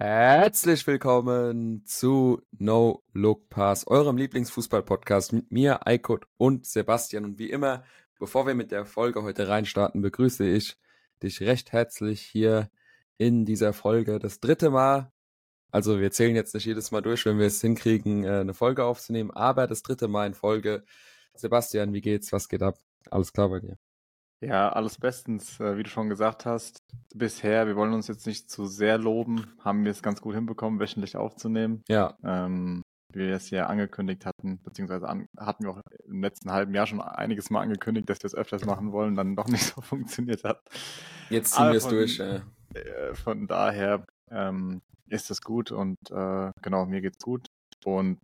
Herzlich willkommen zu No Look Pass, eurem Lieblingsfußball-Podcast mit mir, Eikot und Sebastian. Und wie immer, bevor wir mit der Folge heute reinstarten, begrüße ich dich recht herzlich hier in dieser Folge. Das dritte Mal, also wir zählen jetzt nicht jedes Mal durch, wenn wir es hinkriegen, äh, eine Folge aufzunehmen, aber das dritte Mal in Folge. Sebastian, wie geht's? Was geht ab? Alles klar bei dir? Ja, alles bestens, äh, wie du schon gesagt hast. Bisher, wir wollen uns jetzt nicht zu sehr loben, haben wir es ganz gut hinbekommen, wöchentlich aufzunehmen. Ja. Ähm, wie wir es ja angekündigt hatten, beziehungsweise an, hatten wir auch im letzten halben Jahr schon einiges Mal angekündigt, dass wir es öfters machen wollen, dann doch nicht so funktioniert hat. Jetzt ziehen wir es durch. Äh. Von daher ähm, ist es gut und äh, genau, mir geht's gut und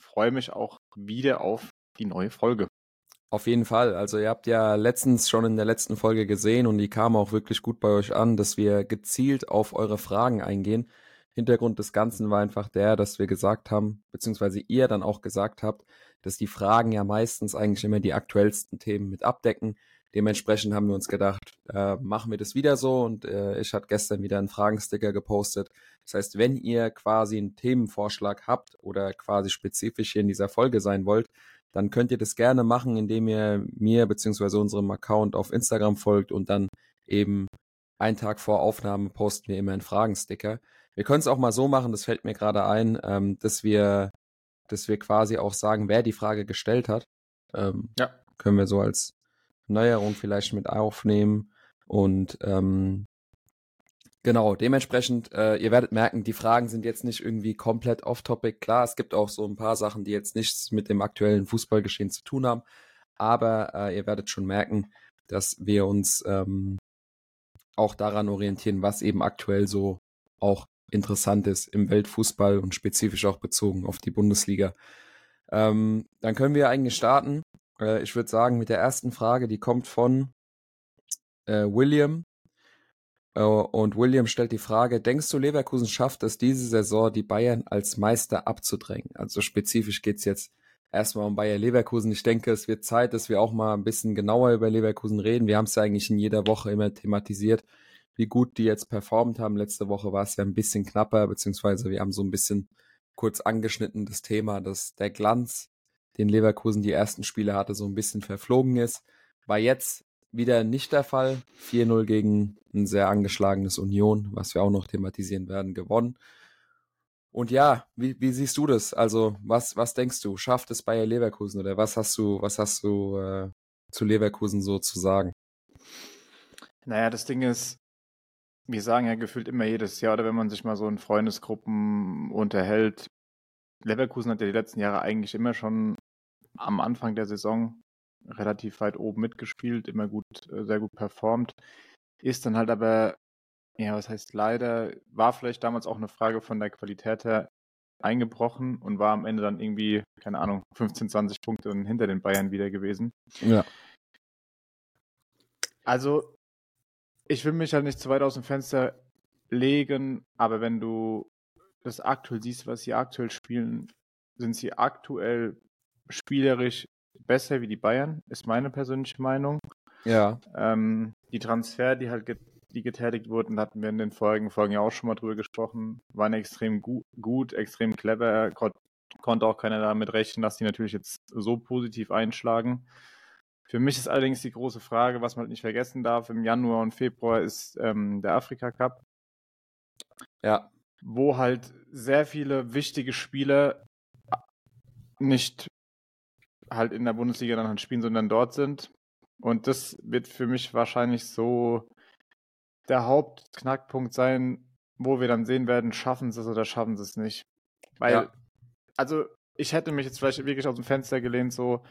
freue mich auch wieder auf die neue Folge. Auf jeden Fall. Also ihr habt ja letztens schon in der letzten Folge gesehen und die kam auch wirklich gut bei euch an, dass wir gezielt auf eure Fragen eingehen. Hintergrund des Ganzen war einfach der, dass wir gesagt haben, beziehungsweise ihr dann auch gesagt habt, dass die Fragen ja meistens eigentlich immer die aktuellsten Themen mit abdecken. Dementsprechend haben wir uns gedacht, äh, machen wir das wieder so und äh, ich hatte gestern wieder einen Fragensticker gepostet. Das heißt, wenn ihr quasi einen Themenvorschlag habt oder quasi spezifisch hier in dieser Folge sein wollt, dann könnt ihr das gerne machen, indem ihr mir beziehungsweise unserem Account auf Instagram folgt und dann eben einen Tag vor Aufnahme posten wir immer einen Fragensticker. Wir können es auch mal so machen, das fällt mir gerade ein, ähm, dass wir, dass wir quasi auch sagen, wer die Frage gestellt hat. Ähm, ja. Können wir so als Neuerung vielleicht mit aufnehmen. Und ähm, Genau, dementsprechend, äh, ihr werdet merken, die Fragen sind jetzt nicht irgendwie komplett off-topic. Klar, es gibt auch so ein paar Sachen, die jetzt nichts mit dem aktuellen Fußballgeschehen zu tun haben. Aber äh, ihr werdet schon merken, dass wir uns ähm, auch daran orientieren, was eben aktuell so auch interessant ist im Weltfußball und spezifisch auch bezogen auf die Bundesliga. Ähm, dann können wir eigentlich starten. Äh, ich würde sagen, mit der ersten Frage, die kommt von äh, William äh, und William stellt die Frage, denkst du, Leverkusen schafft es diese Saison, die Bayern als Meister abzudrängen? Also spezifisch geht's jetzt erstmal um Bayer Leverkusen. Ich denke, es wird Zeit, dass wir auch mal ein bisschen genauer über Leverkusen reden. Wir haben es ja eigentlich in jeder Woche immer thematisiert, wie gut die jetzt performt haben. Letzte Woche war es ja ein bisschen knapper, beziehungsweise wir haben so ein bisschen kurz angeschnitten das Thema, dass der Glanz, den Leverkusen die ersten Spiele hatte, so ein bisschen verflogen ist. War jetzt wieder nicht der Fall. 4-0 gegen ein sehr angeschlagenes Union, was wir auch noch thematisieren werden, gewonnen. Und ja, wie, wie siehst du das? Also, was, was denkst du? Schafft es Bayer Leverkusen oder was hast du, was hast du äh, zu Leverkusen so zu sagen? Naja, das Ding ist, wir sagen ja gefühlt immer jedes Jahr, oder wenn man sich mal so in Freundesgruppen unterhält, Leverkusen hat ja die letzten Jahre eigentlich immer schon am Anfang der Saison relativ weit oben mitgespielt, immer gut, äh, sehr gut performt. Ist dann halt aber, ja, was heißt leider, war vielleicht damals auch eine Frage von der Qualität her eingebrochen und war am Ende dann irgendwie, keine Ahnung, 15, 20 Punkte hinter den Bayern wieder gewesen. Ja. Also, ich will mich halt nicht zu weit aus dem Fenster legen, aber wenn du das aktuell siehst, was sie aktuell spielen, sind sie aktuell spielerisch besser wie die Bayern, ist meine persönliche Meinung. Ja. Ähm, die Transfer, die halt get die getätigt wurden, hatten wir in den vorigen Folgen ja auch schon mal drüber gesprochen, waren extrem gu gut, extrem clever. Kon konnte auch keiner damit rechnen, dass die natürlich jetzt so positiv einschlagen. Für mich ist allerdings die große Frage, was man halt nicht vergessen darf, im Januar und Februar ist ähm, der Afrika Cup. Ja. Wo halt sehr viele wichtige Spieler nicht halt in der Bundesliga dann halt spielen, sondern dort sind. Und das wird für mich wahrscheinlich so der Hauptknackpunkt sein, wo wir dann sehen werden, schaffen sie es oder schaffen sie es nicht. Weil, ja. also ich hätte mich jetzt vielleicht wirklich aus dem Fenster gelehnt, so,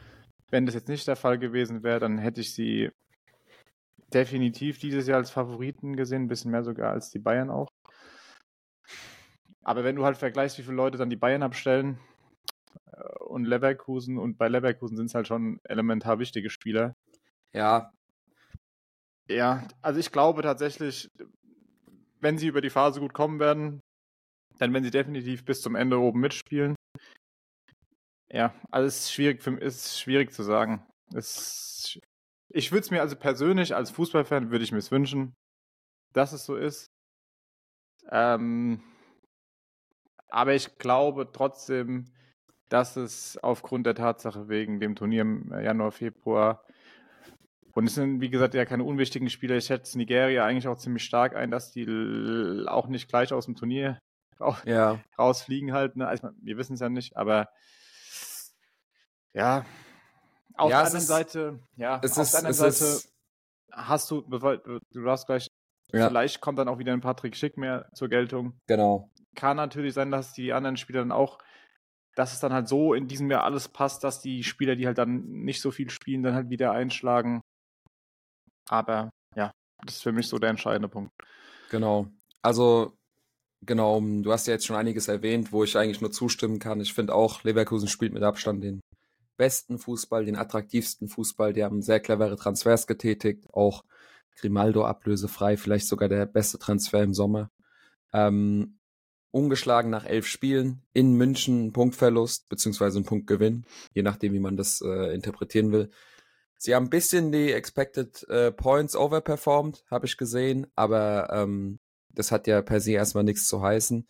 wenn das jetzt nicht der Fall gewesen wäre, dann hätte ich sie definitiv dieses Jahr als Favoriten gesehen, ein bisschen mehr sogar als die Bayern auch. Aber wenn du halt vergleichst, wie viele Leute dann die Bayern abstellen, und Leverkusen und bei Leverkusen sind es halt schon elementar wichtige Spieler. Ja. Ja, also ich glaube tatsächlich, wenn sie über die Phase gut kommen werden, dann werden sie definitiv bis zum Ende oben mitspielen. Ja, also es ist schwierig, für, ist schwierig zu sagen. Es, ich würde es mir also persönlich als Fußballfan würde ich mir wünschen, dass es so ist. Ähm, aber ich glaube trotzdem, dass es aufgrund der Tatsache wegen dem Turnier im Januar, Februar und es sind, wie gesagt, ja keine unwichtigen Spieler. Ich schätze Nigeria eigentlich auch ziemlich stark ein, dass die auch nicht gleich aus dem Turnier ja. rausfliegen halt. Ne? Also, wir wissen es ja nicht, aber ja, auf ja, der anderen ist, Seite, ja, auf ist, der anderen Seite ist, hast du, du hast gleich, ja. vielleicht kommt dann auch wieder ein Patrick Schick mehr zur Geltung. Genau. Kann natürlich sein, dass die anderen Spieler dann auch, dass es dann halt so in diesem Jahr alles passt, dass die Spieler, die halt dann nicht so viel spielen, dann halt wieder einschlagen. Aber ja, das ist für mich so der entscheidende Punkt. Genau. Also Genau, du hast ja jetzt schon einiges erwähnt, wo ich eigentlich nur zustimmen kann. Ich finde auch, Leverkusen spielt mit Abstand den besten Fußball, den attraktivsten Fußball. Die haben sehr clevere Transfers getätigt, auch Grimaldo ablösefrei, vielleicht sogar der beste Transfer im Sommer. Ähm, ungeschlagen nach elf Spielen, in München Punktverlust, beziehungsweise ein Punktgewinn, je nachdem, wie man das äh, interpretieren will. Sie haben ein bisschen die Expected äh, Points overperformed, habe ich gesehen, aber ähm, das hat ja per se erstmal nichts zu heißen.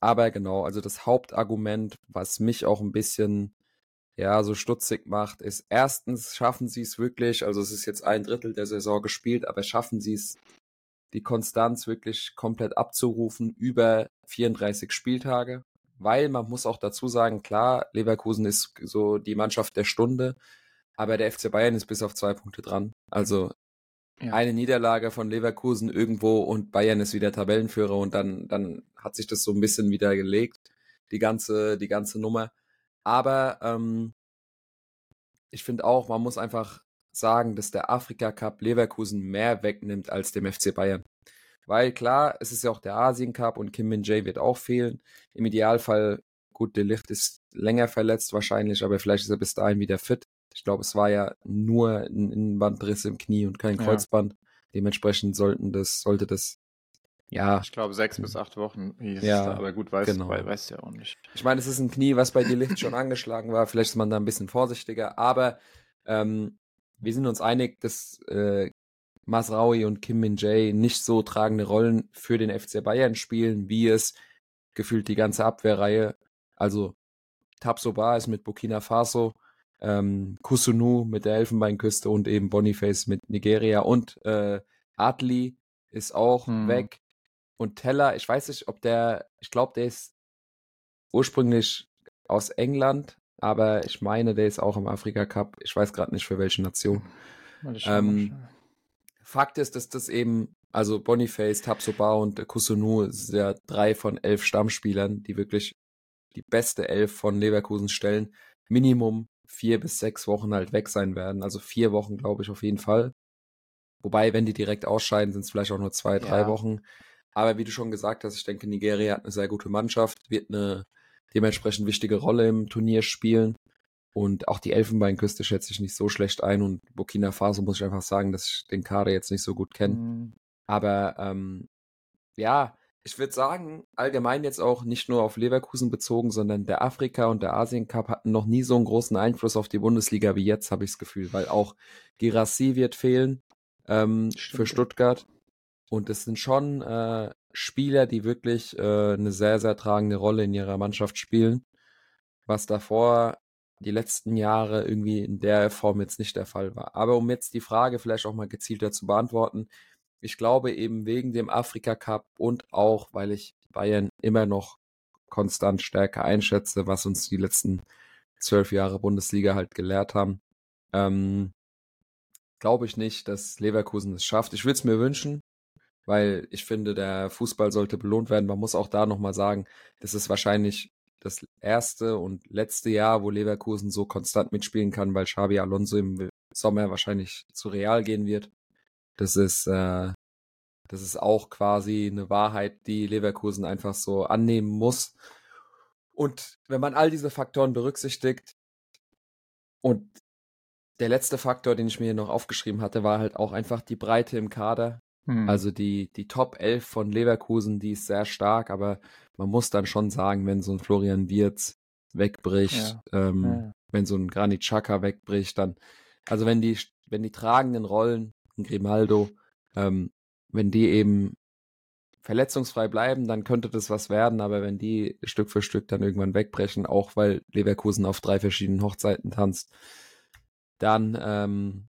Aber genau, also das Hauptargument, was mich auch ein bisschen ja, so stutzig macht, ist erstens schaffen sie es wirklich, also es ist jetzt ein Drittel der Saison gespielt, aber schaffen sie es, die Konstanz wirklich komplett abzurufen über 34 Spieltage. Weil man muss auch dazu sagen, klar, Leverkusen ist so die Mannschaft der Stunde, aber der FC Bayern ist bis auf zwei Punkte dran. Also ja. Eine Niederlage von Leverkusen irgendwo und Bayern ist wieder Tabellenführer und dann, dann hat sich das so ein bisschen wieder gelegt, die ganze, die ganze Nummer. Aber ähm, ich finde auch, man muss einfach sagen, dass der Afrika Cup Leverkusen mehr wegnimmt als dem FC Bayern. Weil klar, es ist ja auch der Asien Cup und Kim Min Jae wird auch fehlen. Im Idealfall, gut, De Licht ist länger verletzt wahrscheinlich, aber vielleicht ist er bis dahin wieder fit. Ich glaube, es war ja nur ein Innenbandriss im Knie und kein Kreuzband. Ja. Dementsprechend sollten das, sollte das ja. Ich glaube, sechs bis acht Wochen hieß ja, es da, aber gut, weiß, genau. weiß ja auch nicht. Ich meine, es ist ein Knie, was bei dir Licht schon angeschlagen war. Vielleicht ist man da ein bisschen vorsichtiger, aber ähm, wir sind uns einig, dass äh, Masraui und Kim Min Jae nicht so tragende Rollen für den FC Bayern spielen, wie es gefühlt die ganze Abwehrreihe. Also Tabsoba ist mit Burkina Faso ähm, Kusunu mit der Elfenbeinküste und eben Boniface mit Nigeria und äh, Adli ist auch hm. weg. Und Teller, ich weiß nicht, ob der, ich glaube, der ist ursprünglich aus England, aber ich meine, der ist auch im Afrika Cup. Ich weiß gerade nicht für welche Nation. Ähm, Fakt ist, dass das eben, also Boniface, Tapsoba und Kusunu sind ja drei von elf Stammspielern, die wirklich die beste Elf von Leverkusen stellen. Minimum vier bis sechs Wochen halt weg sein werden. Also vier Wochen, glaube ich, auf jeden Fall. Wobei, wenn die direkt ausscheiden, sind es vielleicht auch nur zwei, drei ja. Wochen. Aber wie du schon gesagt hast, ich denke, Nigeria hat eine sehr gute Mannschaft, wird eine dementsprechend wichtige Rolle im Turnier spielen. Und auch die Elfenbeinküste schätze ich nicht so schlecht ein. Und Burkina Faso muss ich einfach sagen, dass ich den Kader jetzt nicht so gut kenne. Mhm. Aber ähm, ja, ich würde sagen, allgemein jetzt auch nicht nur auf Leverkusen bezogen, sondern der Afrika- und der Asien-Cup hatten noch nie so einen großen Einfluss auf die Bundesliga wie jetzt, habe ich das Gefühl, weil auch Girassi wird fehlen ähm, für Stuttgart. Und es sind schon äh, Spieler, die wirklich äh, eine sehr, sehr tragende Rolle in ihrer Mannschaft spielen, was davor die letzten Jahre irgendwie in der Form jetzt nicht der Fall war. Aber um jetzt die Frage vielleicht auch mal gezielter zu beantworten, ich glaube eben wegen dem Afrika Cup und auch, weil ich Bayern immer noch konstant stärker einschätze, was uns die letzten zwölf Jahre Bundesliga halt gelehrt haben, ähm, glaube ich nicht, dass Leverkusen es schafft. Ich würde es mir wünschen, weil ich finde, der Fußball sollte belohnt werden. Man muss auch da nochmal sagen, das ist wahrscheinlich das erste und letzte Jahr, wo Leverkusen so konstant mitspielen kann, weil Xabi Alonso im Sommer wahrscheinlich zu Real gehen wird. Das ist, äh, das ist auch quasi eine Wahrheit, die Leverkusen einfach so annehmen muss. Und wenn man all diese Faktoren berücksichtigt und der letzte Faktor, den ich mir noch aufgeschrieben hatte, war halt auch einfach die Breite im Kader. Hm. Also die, die Top 11 von Leverkusen, die ist sehr stark, aber man muss dann schon sagen, wenn so ein Florian Wirz wegbricht, ja. Ähm, ja. wenn so ein Granit Xhaka wegbricht, dann, also wenn die, wenn die tragenden Rollen ein Grimaldo, ähm, wenn die eben verletzungsfrei bleiben, dann könnte das was werden, aber wenn die Stück für Stück dann irgendwann wegbrechen, auch weil Leverkusen auf drei verschiedenen Hochzeiten tanzt, dann ähm,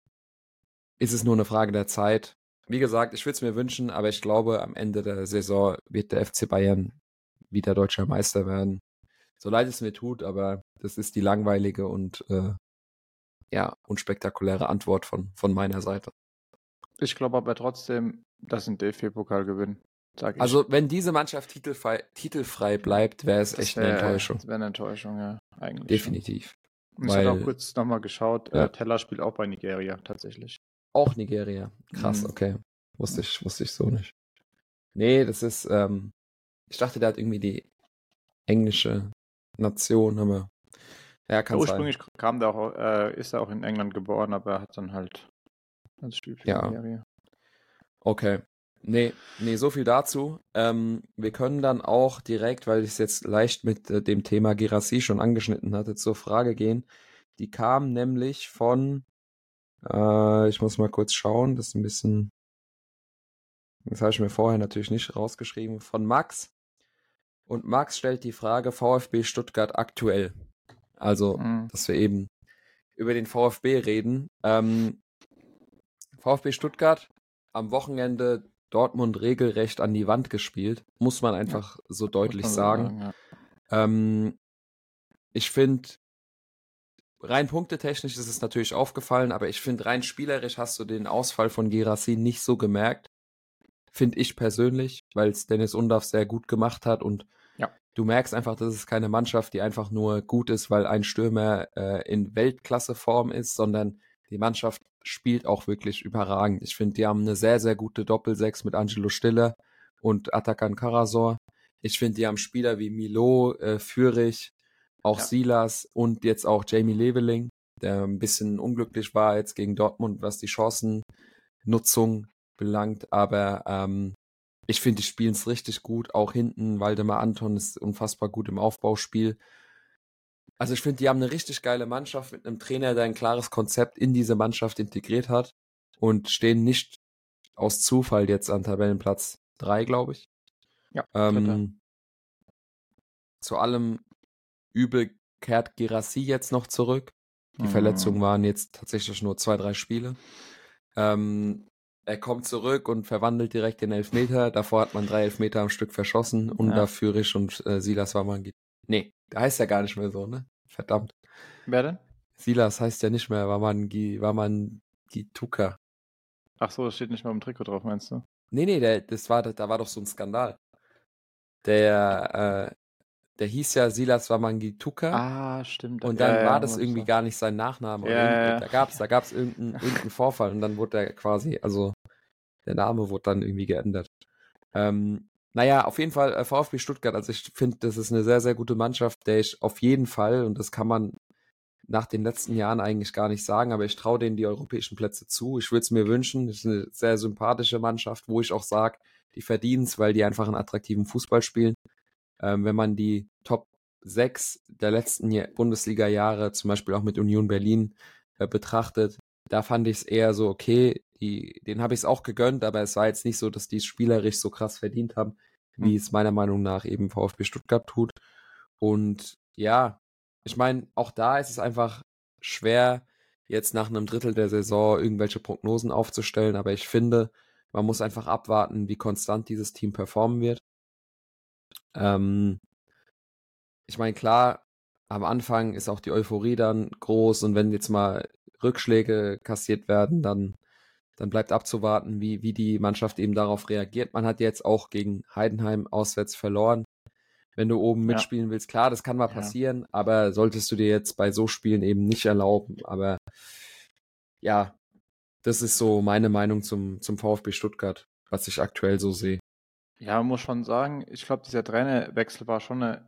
ist es nur eine Frage der Zeit. Wie gesagt, ich würde es mir wünschen, aber ich glaube, am Ende der Saison wird der FC Bayern wieder deutscher Meister werden. So leid es mir tut, aber das ist die langweilige und äh, ja, unspektakuläre Antwort von, von meiner Seite. Ich glaube aber trotzdem, dass ein DFB-Pokal gewinnen. Also, wenn diese Mannschaft titelfrei, titelfrei bleibt, wäre es echt wär, eine Enttäuschung. Das wäre eine Enttäuschung, ja, eigentlich. Definitiv. Und ich habe auch kurz nochmal geschaut, ja. äh, Teller spielt auch bei Nigeria tatsächlich. Auch Nigeria. Krass, mhm. okay. Wusste ich, wusste ich so nicht. Nee, das ist, ähm, ich dachte, der hat irgendwie die englische Nation, aber ja, kann Ursprünglich sein. kam der auch, äh, ist er auch in England geboren, aber er hat dann halt das Spiel für ja. Nigeria. Okay. Nee, nee, so viel dazu. Ähm, wir können dann auch direkt, weil ich es jetzt leicht mit äh, dem Thema Girassi schon angeschnitten hatte, zur Frage gehen. Die kam nämlich von, äh, ich muss mal kurz schauen, das ist ein bisschen, das habe ich mir vorher natürlich nicht rausgeschrieben, von Max. Und Max stellt die Frage VfB Stuttgart aktuell. Also, mhm. dass wir eben über den VfB reden. Ähm, VfB Stuttgart am Wochenende Dortmund regelrecht an die Wand gespielt, muss man einfach ja, so deutlich sagen. sagen ja. ähm, ich finde, rein punktetechnisch ist es natürlich aufgefallen, aber ich finde, rein spielerisch hast du den Ausfall von Gerassi nicht so gemerkt. Finde ich persönlich, weil es Dennis Undorf sehr gut gemacht hat und ja. du merkst einfach, dass es keine Mannschaft, die einfach nur gut ist, weil ein Stürmer äh, in Weltklasseform ist, sondern die Mannschaft spielt auch wirklich überragend. Ich finde, die haben eine sehr, sehr gute Doppelsechs mit Angelo Stiller und Atakan Karasor. Ich finde, die haben Spieler wie Milo, äh, Fürich, auch ja. Silas und jetzt auch Jamie Leveling, der ein bisschen unglücklich war jetzt gegen Dortmund, was die Chancennutzung belangt. Aber ähm, ich finde, die spielen es richtig gut. Auch hinten, Waldemar Anton ist unfassbar gut im Aufbauspiel. Also ich finde, die haben eine richtig geile Mannschaft mit einem Trainer, der ein klares Konzept in diese Mannschaft integriert hat und stehen nicht aus Zufall jetzt an Tabellenplatz 3, glaube ich. Ja. Ähm, zu allem Übel kehrt Girassi jetzt noch zurück. Die mhm. Verletzungen waren jetzt tatsächlich nur zwei, drei Spiele. Ähm, er kommt zurück und verwandelt direkt den Elfmeter. Davor hat man drei Elfmeter am Stück verschossen. Und ja. dafür Risch und äh, Silas war man. Nee, der heißt ja gar nicht mehr so, ne? Verdammt. Wer denn? Silas heißt ja nicht mehr Waman, Waman Gituka. Ach so, das steht nicht mehr im Trikot drauf, meinst du? Nee, nee, der, das war, da war doch so ein Skandal. Der, äh, der hieß ja Silas Wamangituka. Ah, stimmt. Und dann ja, war das irgendwie so. gar nicht sein Nachname. Ja, ja. Da gab es da gab's irgendeinen, irgendeinen Vorfall und dann wurde er quasi, also der Name wurde dann irgendwie geändert. Ähm, naja, auf jeden Fall äh, VfB Stuttgart. Also ich finde, das ist eine sehr, sehr gute Mannschaft, der ich auf jeden Fall, und das kann man nach den letzten Jahren eigentlich gar nicht sagen, aber ich traue denen die europäischen Plätze zu. Ich würde es mir wünschen. Das ist eine sehr sympathische Mannschaft, wo ich auch sage, die verdienen es, weil die einfach einen attraktiven Fußball spielen. Ähm, wenn man die Top 6 der letzten Bundesliga-Jahre, zum Beispiel auch mit Union Berlin, äh, betrachtet, da fand ich es eher so, okay, die, den habe ich es auch gegönnt, aber es war jetzt nicht so, dass die es spielerisch so krass verdient haben, wie mhm. es meiner Meinung nach eben VfB Stuttgart tut. Und ja, ich meine, auch da ist es einfach schwer, jetzt nach einem Drittel der Saison irgendwelche Prognosen aufzustellen, aber ich finde, man muss einfach abwarten, wie konstant dieses Team performen wird. Ähm, ich meine, klar, am Anfang ist auch die Euphorie dann groß und wenn jetzt mal Rückschläge kassiert werden, dann dann bleibt abzuwarten, wie, wie die Mannschaft eben darauf reagiert. Man hat jetzt auch gegen Heidenheim auswärts verloren. Wenn du oben ja. mitspielen willst, klar, das kann mal passieren, ja. aber solltest du dir jetzt bei so Spielen eben nicht erlauben. Aber ja, das ist so meine Meinung zum, zum VfB Stuttgart, was ich aktuell so sehe. Ja, man muss schon sagen, ich glaube, dieser Trainerwechsel war schon eine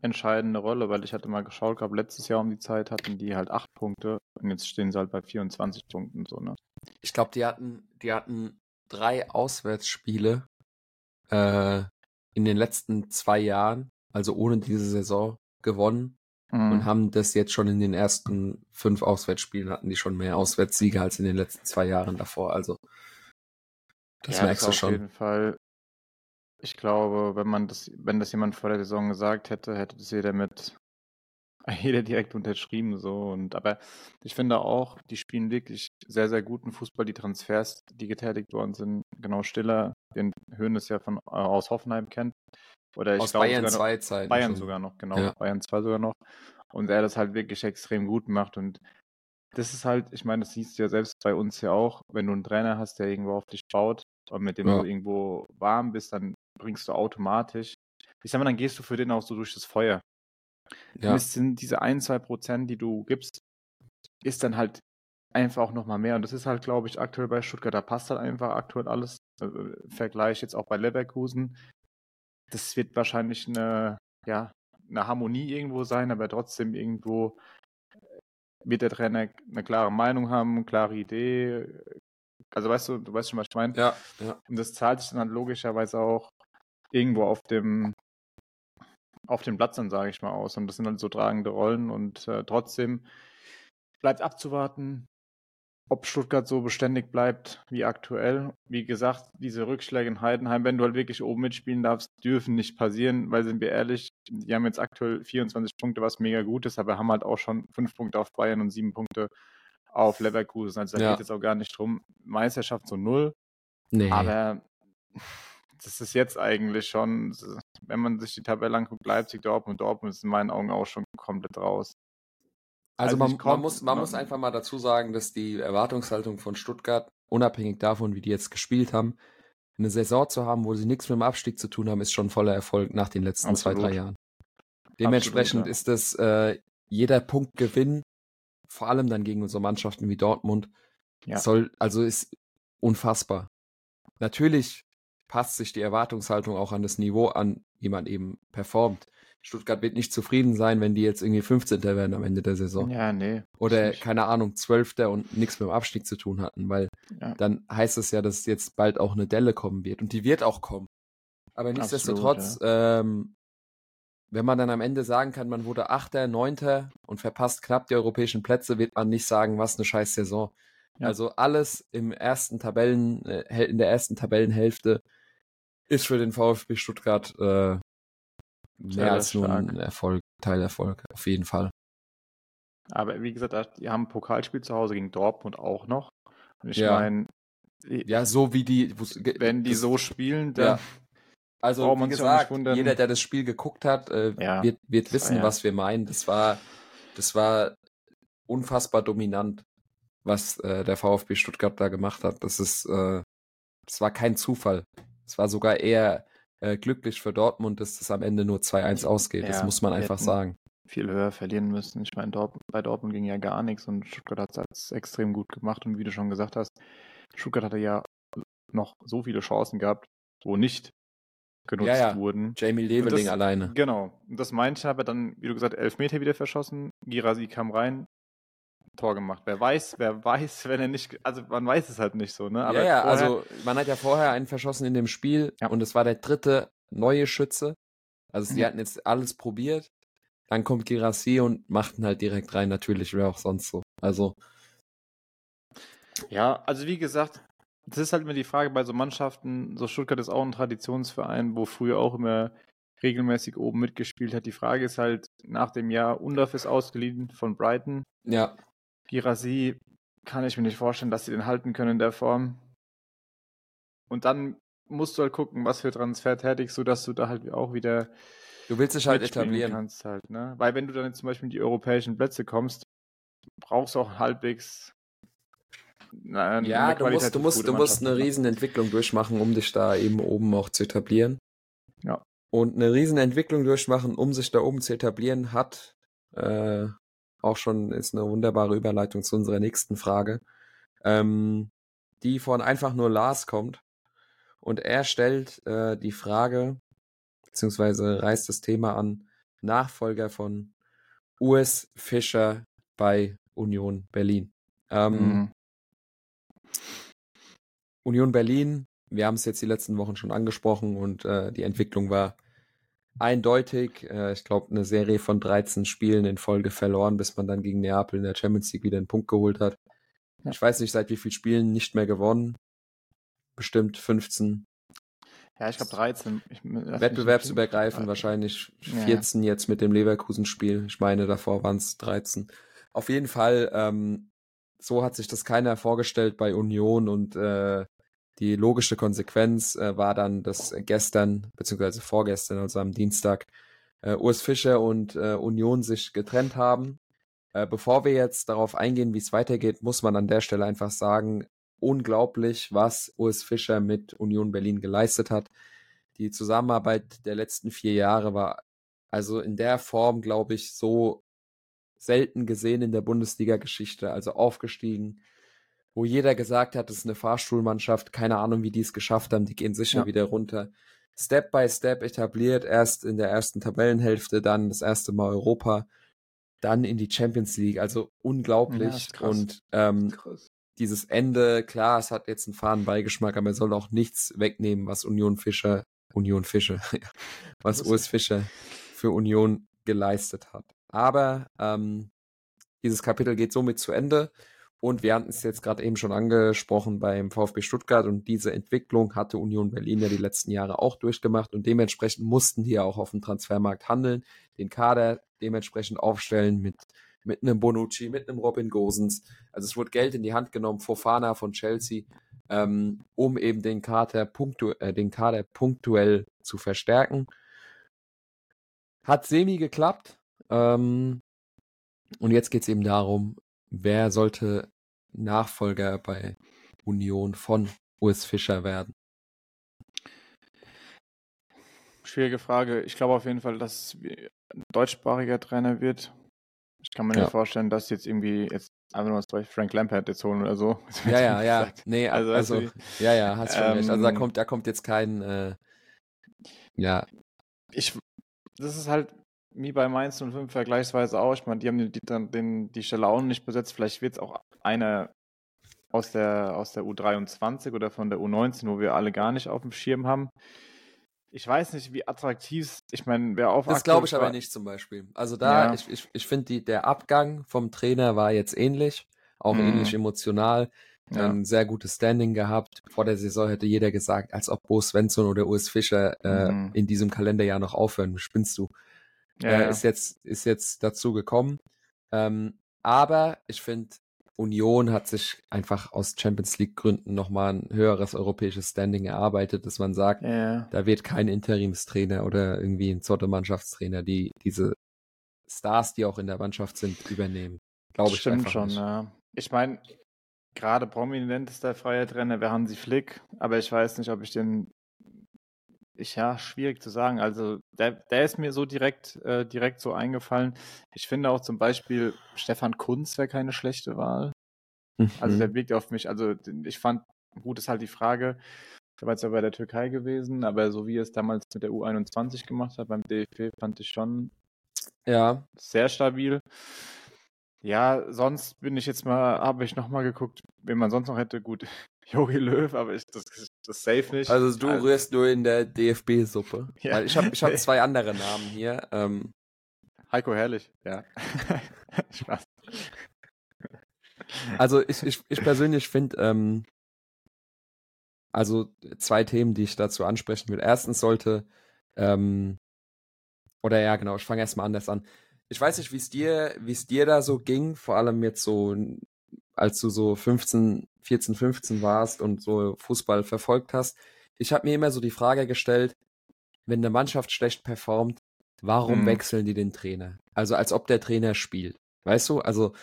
entscheidende Rolle, weil ich hatte mal geschaut gehabt, letztes Jahr um die Zeit hatten die halt acht Punkte und jetzt stehen sie halt bei 24 Punkten so, ne? Ich glaube, die hatten, die hatten drei Auswärtsspiele äh, in den letzten zwei Jahren, also ohne diese Saison, gewonnen mhm. und haben das jetzt schon in den ersten fünf Auswärtsspielen hatten die schon mehr Auswärtssiege als in den letzten zwei Jahren davor. Also das ja, merkst das du schon. Auf jeden Fall Ich glaube, wenn man das, wenn das jemand vor der Saison gesagt hätte, hätte das jeder mit jeder direkt unterschrieben so und aber ich finde auch, die spielen wirklich sehr, sehr guten Fußball, die Transfers, die getätigt worden sind. Genau Stiller, den Höhnes ja von äh, aus Hoffenheim kennt. Oder ich Aus glaube Bayern sogar noch, 2 Zeiten Bayern schon. sogar noch, genau. Ja. Bayern 2 sogar noch. Und er das halt wirklich extrem gut macht. Und das ist halt, ich meine, das siehst du ja selbst bei uns ja auch, wenn du einen Trainer hast, der irgendwo auf dich baut und mit dem Ja. du irgendwo warm bist, dann bringst du automatisch, ich sag mal, dann gehst du für den auch so durch das Feuer. Ja. Es sind diese ein, zwei Prozent, die du gibst, ist dann halt einfach auch nochmal mehr. Und das ist halt, glaube ich, aktuell bei Stuttgart, da passt halt einfach aktuell alles. Äh, Vergleich jetzt auch bei Leverkusen. Das wird wahrscheinlich eine, ja, eine Harmonie irgendwo sein, aber trotzdem irgendwo wird der Trainer eine klare Meinung haben, eine klare Idee. Also weißt du, du weißt schon, was ich meine. Ja, ja. Und das zahlt sich dann halt logischerweise auch irgendwo auf dem auf dem Platz dann, sage ich mal, aus. Und das sind halt so tragende Rollen und äh, trotzdem bleibt abzuwarten, ob Stuttgart so beständig bleibt wie aktuell. Wie gesagt, diese Rückschläge in Heidenheim, wenn du halt wirklich oben mitspielen darfst, dürfen nicht passieren, weil sind wir ehrlich, die haben jetzt aktuell 24 Punkte, was mega gut ist, aber haben halt auch schon 5 Punkte auf Bayern und 7 Punkte auf Leverkusen. Also da Ja. geht jetzt auch gar nicht drum. Meisterschaft so null. Nee. Aber das ist jetzt eigentlich schon, wenn man sich die Tabelle anguckt, Leipzig, Dortmund, Dortmund ist in meinen Augen auch schon komplett raus. Also, Also man, man, muss, man muss einfach mal dazu sagen, dass die Erwartungshaltung von Stuttgart, unabhängig davon, wie die jetzt gespielt haben, eine Saison zu haben, wo sie nichts mit dem Abstieg zu tun haben, ist schon voller Erfolg nach den letzten zwei, Absolut. drei Jahren. Dementsprechend ja. ist das äh, jeder Punkt Gewinn, vor allem dann gegen unsere Mannschaften wie Dortmund, Ja. soll, also ist unfassbar. Natürlich passt sich die Erwartungshaltung auch an das Niveau an, wie man eben performt. Stuttgart wird nicht zufrieden sein, wenn die jetzt irgendwie 15. werden am Ende der Saison. Ja, nee. Oder, keine Ahnung, Zwölfter und nichts mit dem Abstieg zu tun hatten, weil Ja. dann heißt es ja, dass jetzt bald auch eine Delle kommen wird. Und die wird auch kommen. Aber Absolut, nichtsdestotrotz, ähm, wenn man dann am Ende sagen kann, man wurde Achter, Neunter und verpasst knapp die europäischen Plätze, wird man nicht sagen, was eine scheiß Saison. Ja. Also alles im ersten Tabellen, äh, in der ersten Tabellenhälfte ist für den VfB Stuttgart äh, mehr als nur ein. Erfolg, Teilerfolg, auf jeden Fall. Aber wie gesagt, die haben ein Pokalspiel zu Hause gegen Dortmund auch noch. Und ich Ja. meine, Ja, so wie die, wenn die so spielen, dann Ja. Also, Braucht wie gesagt, jeder, der das Spiel geguckt hat, äh, Ja, wird, wird war wissen, ja- was wir meinen. Das war, das war unfassbar dominant, was äh, der VfB Stuttgart da gemacht hat. Das ist, äh, das war kein Zufall. Es war sogar eher äh, glücklich für Dortmund, dass das am Ende nur 2-1 ausgeht. das Ja, muss man einfach sagen. viel höher verlieren müssen. Ich meine, Dort bei Dortmund ging ja gar nichts und Stuttgart hat es extrem gut gemacht. Und wie du schon gesagt hast, Stuttgart hatte ja noch so viele Chancen gehabt, wo nicht genutzt Ja, ja. wurden. Jamie Leveling das- alleine. Genau. Und das meinte ich aber dann, wie du gesagt, elf Meter wieder verschossen. Girasi kam rein, Tor gemacht. Wer weiß, wer weiß, wenn er nicht, also man weiß es halt nicht so, ne? Aber ja, ja, vorher- also man hat ja vorher einen verschossen in dem Spiel Ja. und es war der dritte neue Schütze. Also die Mhm. hatten jetzt alles probiert. Dann kommt Girassi und machten halt direkt rein. Natürlich wäre auch sonst so. Also Ja, also wie gesagt, das ist halt immer die Frage bei so Mannschaften, so Stuttgart ist auch ein Traditionsverein, wo früher auch immer regelmäßig oben mitgespielt hat. Die Frage ist halt, nach dem Jahr Undorf ist ausgeliehen von Brighton. ja, Girassi kann ich mir nicht vorstellen, dass sie den halten können in der Form. Und dann musst du halt gucken, was für Transfer tätigst du, dass du da halt auch wieder du willst dich halt etablieren. kannst halt, ne? Weil wenn du dann jetzt zum Beispiel in die europäischen Plätze kommst, brauchst du auch halbwegs na, Ja, du musst, du musst, du musst eine ne? Riesenentwicklung durchmachen, um dich da eben oben auch zu etablieren. Ja. Und eine Riesenentwicklung durchmachen, um sich da oben zu etablieren, hat äh, auch schon, ist eine wunderbare Überleitung zu unserer nächsten Frage, ähm, die von einfach nur Lars kommt. Und er stellt äh, die Frage, beziehungsweise reißt das Thema an, Nachfolger von Urs Fischer bei Union Berlin. Ähm, Mhm. Union Berlin, wir haben es jetzt die letzten Wochen schon angesprochen und äh, die Entwicklung war eindeutig. Äh, ich glaube, eine Serie von 13 Spielen in Folge verloren, bis man dann gegen Neapel in der Champions League wieder einen Punkt geholt hat. Ja. Ich weiß nicht, seit wie vielen Spielen nicht mehr gewonnen. Bestimmt 15. Ja, ich glaube 13. Ich, Wettbewerbsübergreifend wahrscheinlich 14 ja. jetzt mit dem Leverkusen-Spiel. Ich meine, davor waren es 13. Auf jeden Fall, ähm, so hat sich das keiner vorgestellt bei Union und äh, die logische Konsequenz äh, war dann, dass gestern, beziehungsweise vorgestern, also am Dienstag, äh, Urs Fischer und äh, Union sich getrennt haben. Äh, bevor wir jetzt darauf eingehen, wie es weitergeht, muss man an der Stelle einfach sagen, unglaublich, was Urs Fischer mit Union Berlin geleistet hat. Die Zusammenarbeit der letzten vier Jahre war also in der Form, glaube ich, so selten gesehen in der Bundesliga-Geschichte. Also aufgestiegen, wo jeder gesagt hat, das ist eine Fahrstuhlmannschaft, keine Ahnung, wie die es geschafft haben, die gehen sicher ja. wieder runter. Step by Step etabliert, erst in der ersten Tabellenhälfte, dann das erste Mal Europa, dann in die Champions League. Also unglaublich. Ja, und ähm, dieses Ende, klar, es hat jetzt einen fahren Beigeschmack, aber er soll auch nichts wegnehmen, was Union Fischer, Union Fischer, was Urs Fischer für Union geleistet hat. Aber ähm, dieses Kapitel geht somit zu Ende. Und wir hatten es jetzt gerade eben schon angesprochen beim VfB Stuttgart und diese Entwicklung hatte Union Berlin ja die letzten Jahre auch durchgemacht und dementsprechend mussten die ja auch auf dem Transfermarkt handeln, den Kader dementsprechend aufstellen mit, mit einem Bonucci, mit einem Robin Gosens. Also es wurde Geld in die Hand genommen, Fofana von Chelsea, ähm, um eben den Kader, punktu äh, den Kader punktuell zu verstärken. Hat semi geklappt. Ähm, und jetzt geht es eben darum, wer sollte Nachfolger bei Union von Urs Fischer werden? Schwierige Frage. Ich glaube auf jeden Fall, dass es ein deutschsprachiger Trainer wird. Ich kann mir ja. nicht vorstellen, dass jetzt irgendwie jetzt einfach nur das Frank Lampard jetzt holen oder so. Ja, ja, ja. Nee, also, also ja, ja, hast schon ähm, recht. Also da ähm, kommt, da kommt jetzt kein, äh, ja. Ich, das ist halt wie bei Mainz 05 vergleichsweise auch. Ich meine, die haben die, die, den, die Stelle auch nicht besetzt. Vielleicht wird es auch einer aus der, aus der U23 oder von der U19, wo wir alle gar nicht auf dem Schirm haben. Ich weiß nicht, wie attraktiv ich meine, wer auf Das glaube ich aber nicht zum Beispiel. Also da, ja. ich, ich, ich finde, der Abgang vom Trainer war jetzt ähnlich, auch mhm. ähnlich emotional. Ja. Ein sehr gutes Standing gehabt. Vor der Saison hätte jeder gesagt, als ob Bo Svensson oder Urs Fischer äh, mhm. in diesem Kalenderjahr noch aufhören. Spinnst du? Ja, äh, ist jetzt ist jetzt dazu gekommen. Ähm, aber ich finde, Union hat sich einfach aus Champions League Gründen nochmal ein höheres europäisches Standing erarbeitet, dass man sagt, ja. da wird kein Interimstrainer oder irgendwie ein Zotte-Mannschaftstrainer, die diese Stars, die auch in der Mannschaft sind, übernehmen. Glaube ich Stimmt schon, nicht. ja. Ich meine, gerade prominentester freier Trainer wäre Hansi Flick, aber ich weiß nicht, ob ich den ich, ja, schwierig zu sagen. Also der, der ist mir so direkt, äh, direkt so eingefallen. Ich finde auch zum Beispiel Stefan Kunz wäre keine schlechte Wahl. Mhm. Also der wirkt auf mich. Also ich fand, gut ist halt die Frage, der war jetzt ja bei der Türkei gewesen, aber so wie er es damals mit der U21 gemacht hat beim DFB, fand ich schon ja. sehr stabil. Ja, sonst bin ich jetzt mal, habe ich nochmal geguckt, wen man sonst noch hätte. Gut, Jogi Löw, aber ich, das, das safe nicht. Also du also, rührst nur in der DFB-Suppe. Ja. Weil ich habe ich hab zwei andere Namen hier. Ähm. Heiko Herrlich, ja. Spaß. Also ich, ich, ich persönlich finde, ähm, also zwei Themen, die ich dazu ansprechen will. Erstens sollte, ähm, oder ja, genau, ich fange erstmal anders an. Ich weiß nicht, wie es dir, wie es dir da so ging, vor allem jetzt so, als du so 15, 14, 15 warst und so Fußball verfolgt hast. Ich habe mir immer so die Frage gestellt, wenn eine Mannschaft schlecht performt, warum mhm. wechseln die den Trainer? Also als ob der Trainer spielt. Weißt du? Also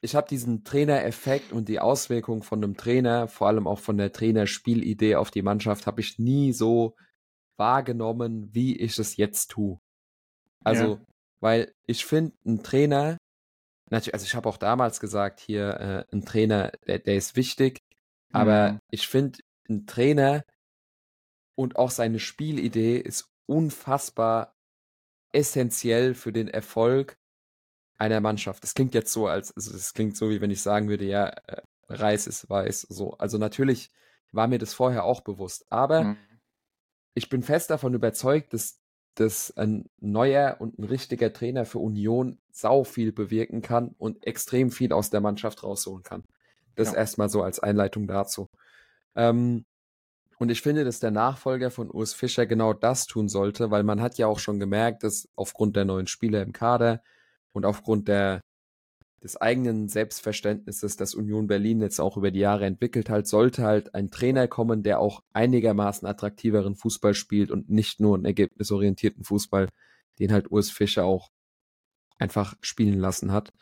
ich habe diesen Trainereffekt und die Auswirkung von einem Trainer, vor allem auch von der Trainerspielidee auf die Mannschaft, habe ich nie so wahrgenommen, wie ich es jetzt tue. Also, ja. weil ich finde, ein Trainer natürlich, also ich habe auch damals gesagt, hier äh, ein Trainer, der, der ist wichtig, aber mhm. ich finde, ein Trainer und auch seine Spielidee ist unfassbar essentiell für den Erfolg einer Mannschaft. Das klingt jetzt so, als also das klingt so, wie wenn ich sagen würde, ja, äh, Reis ist weiß, so. Also natürlich war mir das vorher auch bewusst, aber mhm. ich bin fest davon überzeugt, dass dass ein neuer und ein richtiger Trainer für Union sau viel bewirken kann und extrem viel aus der Mannschaft rausholen kann. Das ja. erstmal so als Einleitung dazu. Ähm, Und ich finde, dass der Nachfolger von Urs Fischer genau das tun sollte, weil man hat ja auch schon gemerkt, dass aufgrund der neuen Spieler im Kader und aufgrund der, des eigenen Selbstverständnisses, das Union Berlin jetzt auch über die Jahre entwickelt hat, sollte halt ein Trainer kommen, der auch einigermaßen attraktiveren Fußball spielt und nicht nur einen ergebnisorientierten Fußball, den halt Urs Fischer auch einfach spielen lassen hat.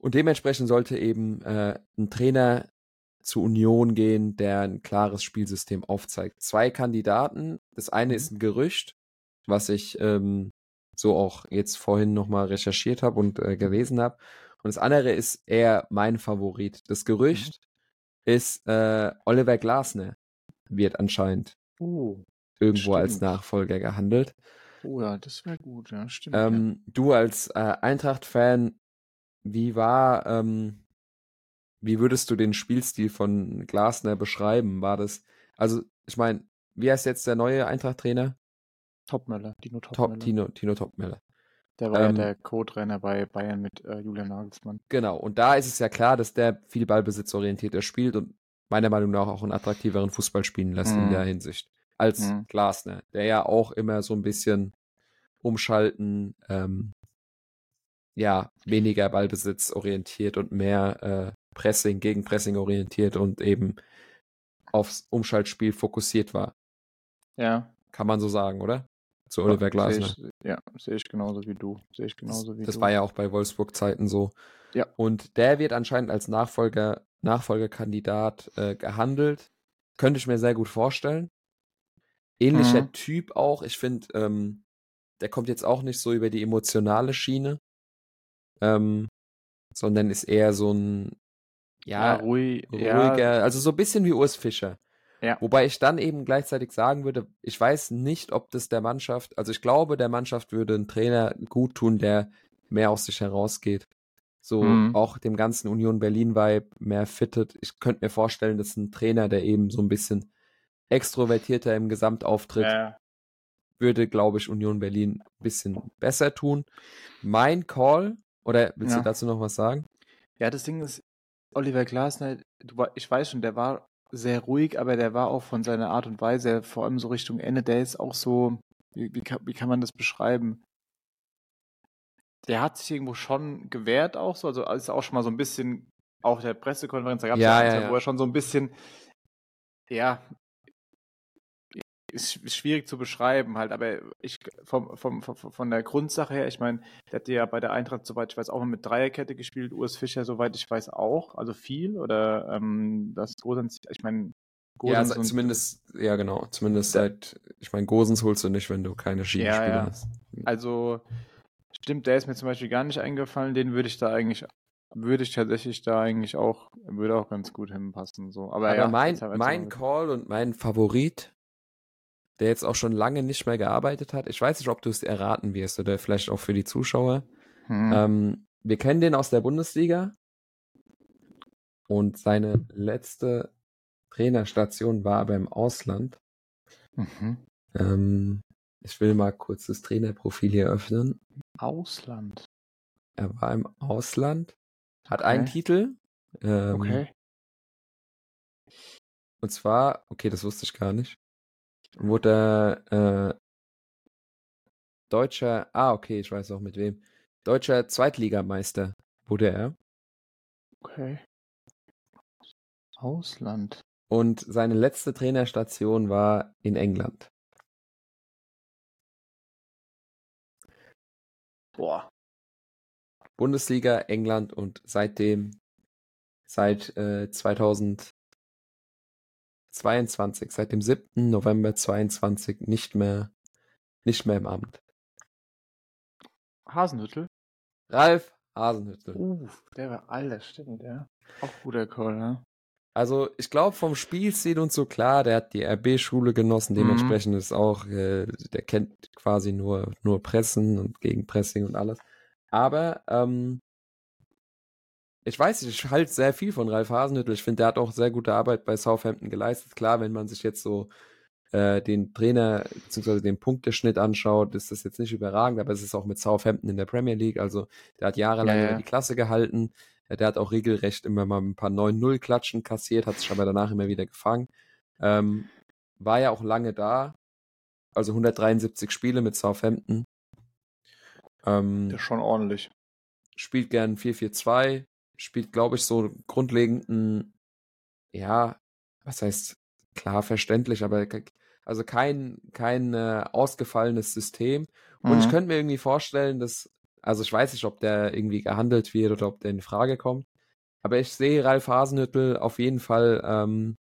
Und dementsprechend sollte eben äh, ein Trainer zu Union gehen, der ein klares Spielsystem aufzeigt. Zwei Kandidaten. Das eine mhm. ist ein Gerücht, was ich ähm, so auch jetzt vorhin nochmal recherchiert habe und äh, gelesen habe. Und das andere ist eher mein Favorit. Das mhm. Gerücht mhm. ist äh, Oliver Glasner wird anscheinend oh, irgendwo stimmt. als Nachfolger gehandelt. Oh ja, das wäre gut, ja, stimmt. Ähm, ja. Du als äh, Eintracht-Fan, wie war ähm, wie würdest du den Spielstil von Glasner beschreiben? War das, also ich meine, wie heißt jetzt der neue Eintracht-Trainer? Topmöller, Tino Topmöller. Top, Tino, Tino Topmöller. Der war ähm, ja der Co-Trainer bei Bayern mit äh, Julian Nagelsmann. Genau, und da ist es ja klar, dass der viel ballbesitzorientierter spielt und meiner Meinung nach auch einen attraktiveren Fußball spielen lässt mhm. in der Hinsicht. Als mhm. Glasner, der ja auch immer so ein bisschen umschalten, ähm, ja, weniger Ballbesitz orientiert und mehr äh, Pressing, gegen Pressing orientiert und eben aufs Umschaltspiel fokussiert war. Ja. Kann man so sagen, oder? Zu Oliver Glasner. Seh ich, ja, sehe ich genauso wie du. Sehe ich genauso das, wie das du. war ja auch bei Wolfsburg-Zeiten so. Ja. Und der wird anscheinend als Nachfolger, Nachfolgerkandidat äh, gehandelt. Könnte ich mir sehr gut vorstellen. Ähnlicher mhm. Typ auch. Ich finde, ähm, der kommt jetzt auch nicht so über die emotionale Schiene, ähm, sondern ist eher so ein ja, ja ruhig, ruhiger, ja. also so ein bisschen wie Urs Fischer. Ja. Wobei ich dann eben gleichzeitig sagen würde, ich weiß nicht, ob das der Mannschaft, also ich glaube, der Mannschaft würde ein Trainer gut tun, der mehr aus sich herausgeht. So mhm. auch dem ganzen Union Berlin-Vibe mehr fittet. Ich könnte mir vorstellen, dass ein Trainer, der eben so ein bisschen extrovertierter im Gesamtauftritt, ja. würde, glaube ich, Union Berlin ein bisschen besser tun. Mein Call, oder willst ja. du dazu noch was sagen? Ja, das Ding ist, Oliver Glasner, du, ich weiß schon, der war sehr ruhig, aber der war auch von seiner Art und Weise, vor allem so Richtung Ende, der ist auch so, wie, wie, kann, wie kann man das beschreiben? Der hat sich irgendwo schon gewehrt auch so, also ist auch schon mal so ein bisschen, auch der Pressekonferenz, da gab es ja, ja, ja, wo er schon so ein bisschen, ja, ist schwierig zu beschreiben halt, aber ich vom, vom, vom von der Grundsache her, ich meine, der hat ja bei der Eintracht, soweit ich weiß, auch mal mit Dreierkette gespielt, Urs Fischer, soweit ich weiß, auch, also viel oder ähm, das Gosens, ich meine, Gosens ja, zumindest, ja genau, zumindest seit, ich meine, Gosens holst du nicht, wenn du keine Schienenspieler ja, ja. hast. Also, stimmt, der ist mir zum Beispiel gar nicht eingefallen, den würde ich da eigentlich würde ich tatsächlich da eigentlich auch, würde auch ganz gut hinpassen. So. Aber, Aber ja, mein, mein Call und mein Favorit der jetzt auch schon lange nicht mehr gearbeitet hat. Ich weiß nicht, ob du es erraten wirst oder vielleicht auch für die Zuschauer. Hm. Ähm, wir kennen den aus der Bundesliga und seine letzte Trainerstation war aber im Ausland. Mhm. Ähm, ich will mal kurz das Trainerprofil hier öffnen. Ausland. Er war im Ausland, hat okay. einen Titel. Ähm, okay. Und zwar, okay, das wusste ich gar nicht wurde äh, deutscher, ah, okay, ich weiß auch mit wem. Deutscher Zweitligameister wurde er. Okay. Ausland. Und seine letzte Trainerstation war in England. Boah. Bundesliga, England und seitdem, seit äh, 2000, 22, seit dem 7. November 22 nicht mehr, nicht mehr im Amt. Hasenhüttel? Ralf Hasenhüttel. Uh, der war alter, stimmt, ja. Auch guter Call, ne? Also, ich glaube, vom Spielstil und so klar, der hat die RB-Schule genossen, mhm. dementsprechend mhm. ist auch, äh, der kennt quasi nur, nur Pressen und Gegenpressing und alles. Aber, ähm, ich weiß nicht, ich halte sehr viel von Ralf Hasenhüttl. Ich finde, der hat auch sehr gute Arbeit bei Southampton geleistet. Klar, wenn man sich jetzt so äh, den Trainer bzw. den Punkteschnitt anschaut, ist das jetzt nicht überragend, aber es ist auch mit Southampton in der Premier League. Also der hat jahrelang ja, ja. die Klasse gehalten. Der hat auch regelrecht immer mal ein paar 9-0-Klatschen kassiert, hat sich aber danach immer wieder gefangen. Ähm, war ja auch lange da. Also 173 Spiele mit Southampton. Ähm, das ist schon ordentlich. Spielt gern 4-4-2. Spielt, glaube ich, so grundlegenden, ja, was heißt klar verständlich, aber also kein, kein äh, ausgefallenes System. Und mhm. ich könnte mir irgendwie vorstellen, dass, also ich weiß nicht, ob der irgendwie gehandelt wird oder ob der in Frage kommt. Aber ich sehe Ralf Hasenhüttel auf jeden Fall ähm,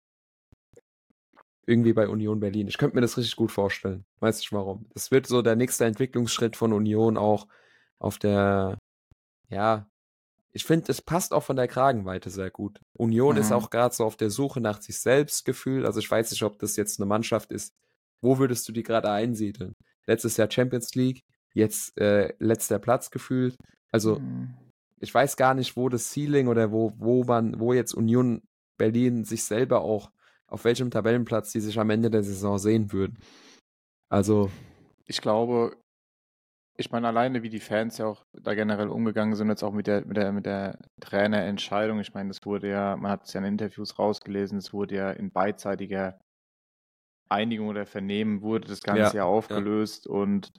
irgendwie bei Union Berlin. Ich könnte mir das richtig gut vorstellen. Weiß nicht warum. Das wird so der nächste Entwicklungsschritt von Union auch auf der, ja, ich finde, es passt auch von der Kragenweite sehr gut. Union mhm. ist auch gerade so auf der Suche nach sich selbst gefühlt. Also ich weiß nicht, ob das jetzt eine Mannschaft ist. Wo würdest du die gerade einsiedeln? Letztes Jahr Champions League, jetzt äh, letzter Platz gefühlt. Also mhm. ich weiß gar nicht, wo das Ceiling oder wo, wo man, wo jetzt Union Berlin sich selber auch auf welchem Tabellenplatz die sich am Ende der Saison sehen würden. Also. Ich glaube, ich meine, alleine wie die Fans ja auch da generell umgegangen sind, jetzt auch mit der, mit der, mit der Trainerentscheidung. Ich meine, das wurde ja, man hat es ja in Interviews rausgelesen, es wurde ja in beidseitiger Einigung oder Vernehmen wurde das Ganze ja, ja aufgelöst ja. und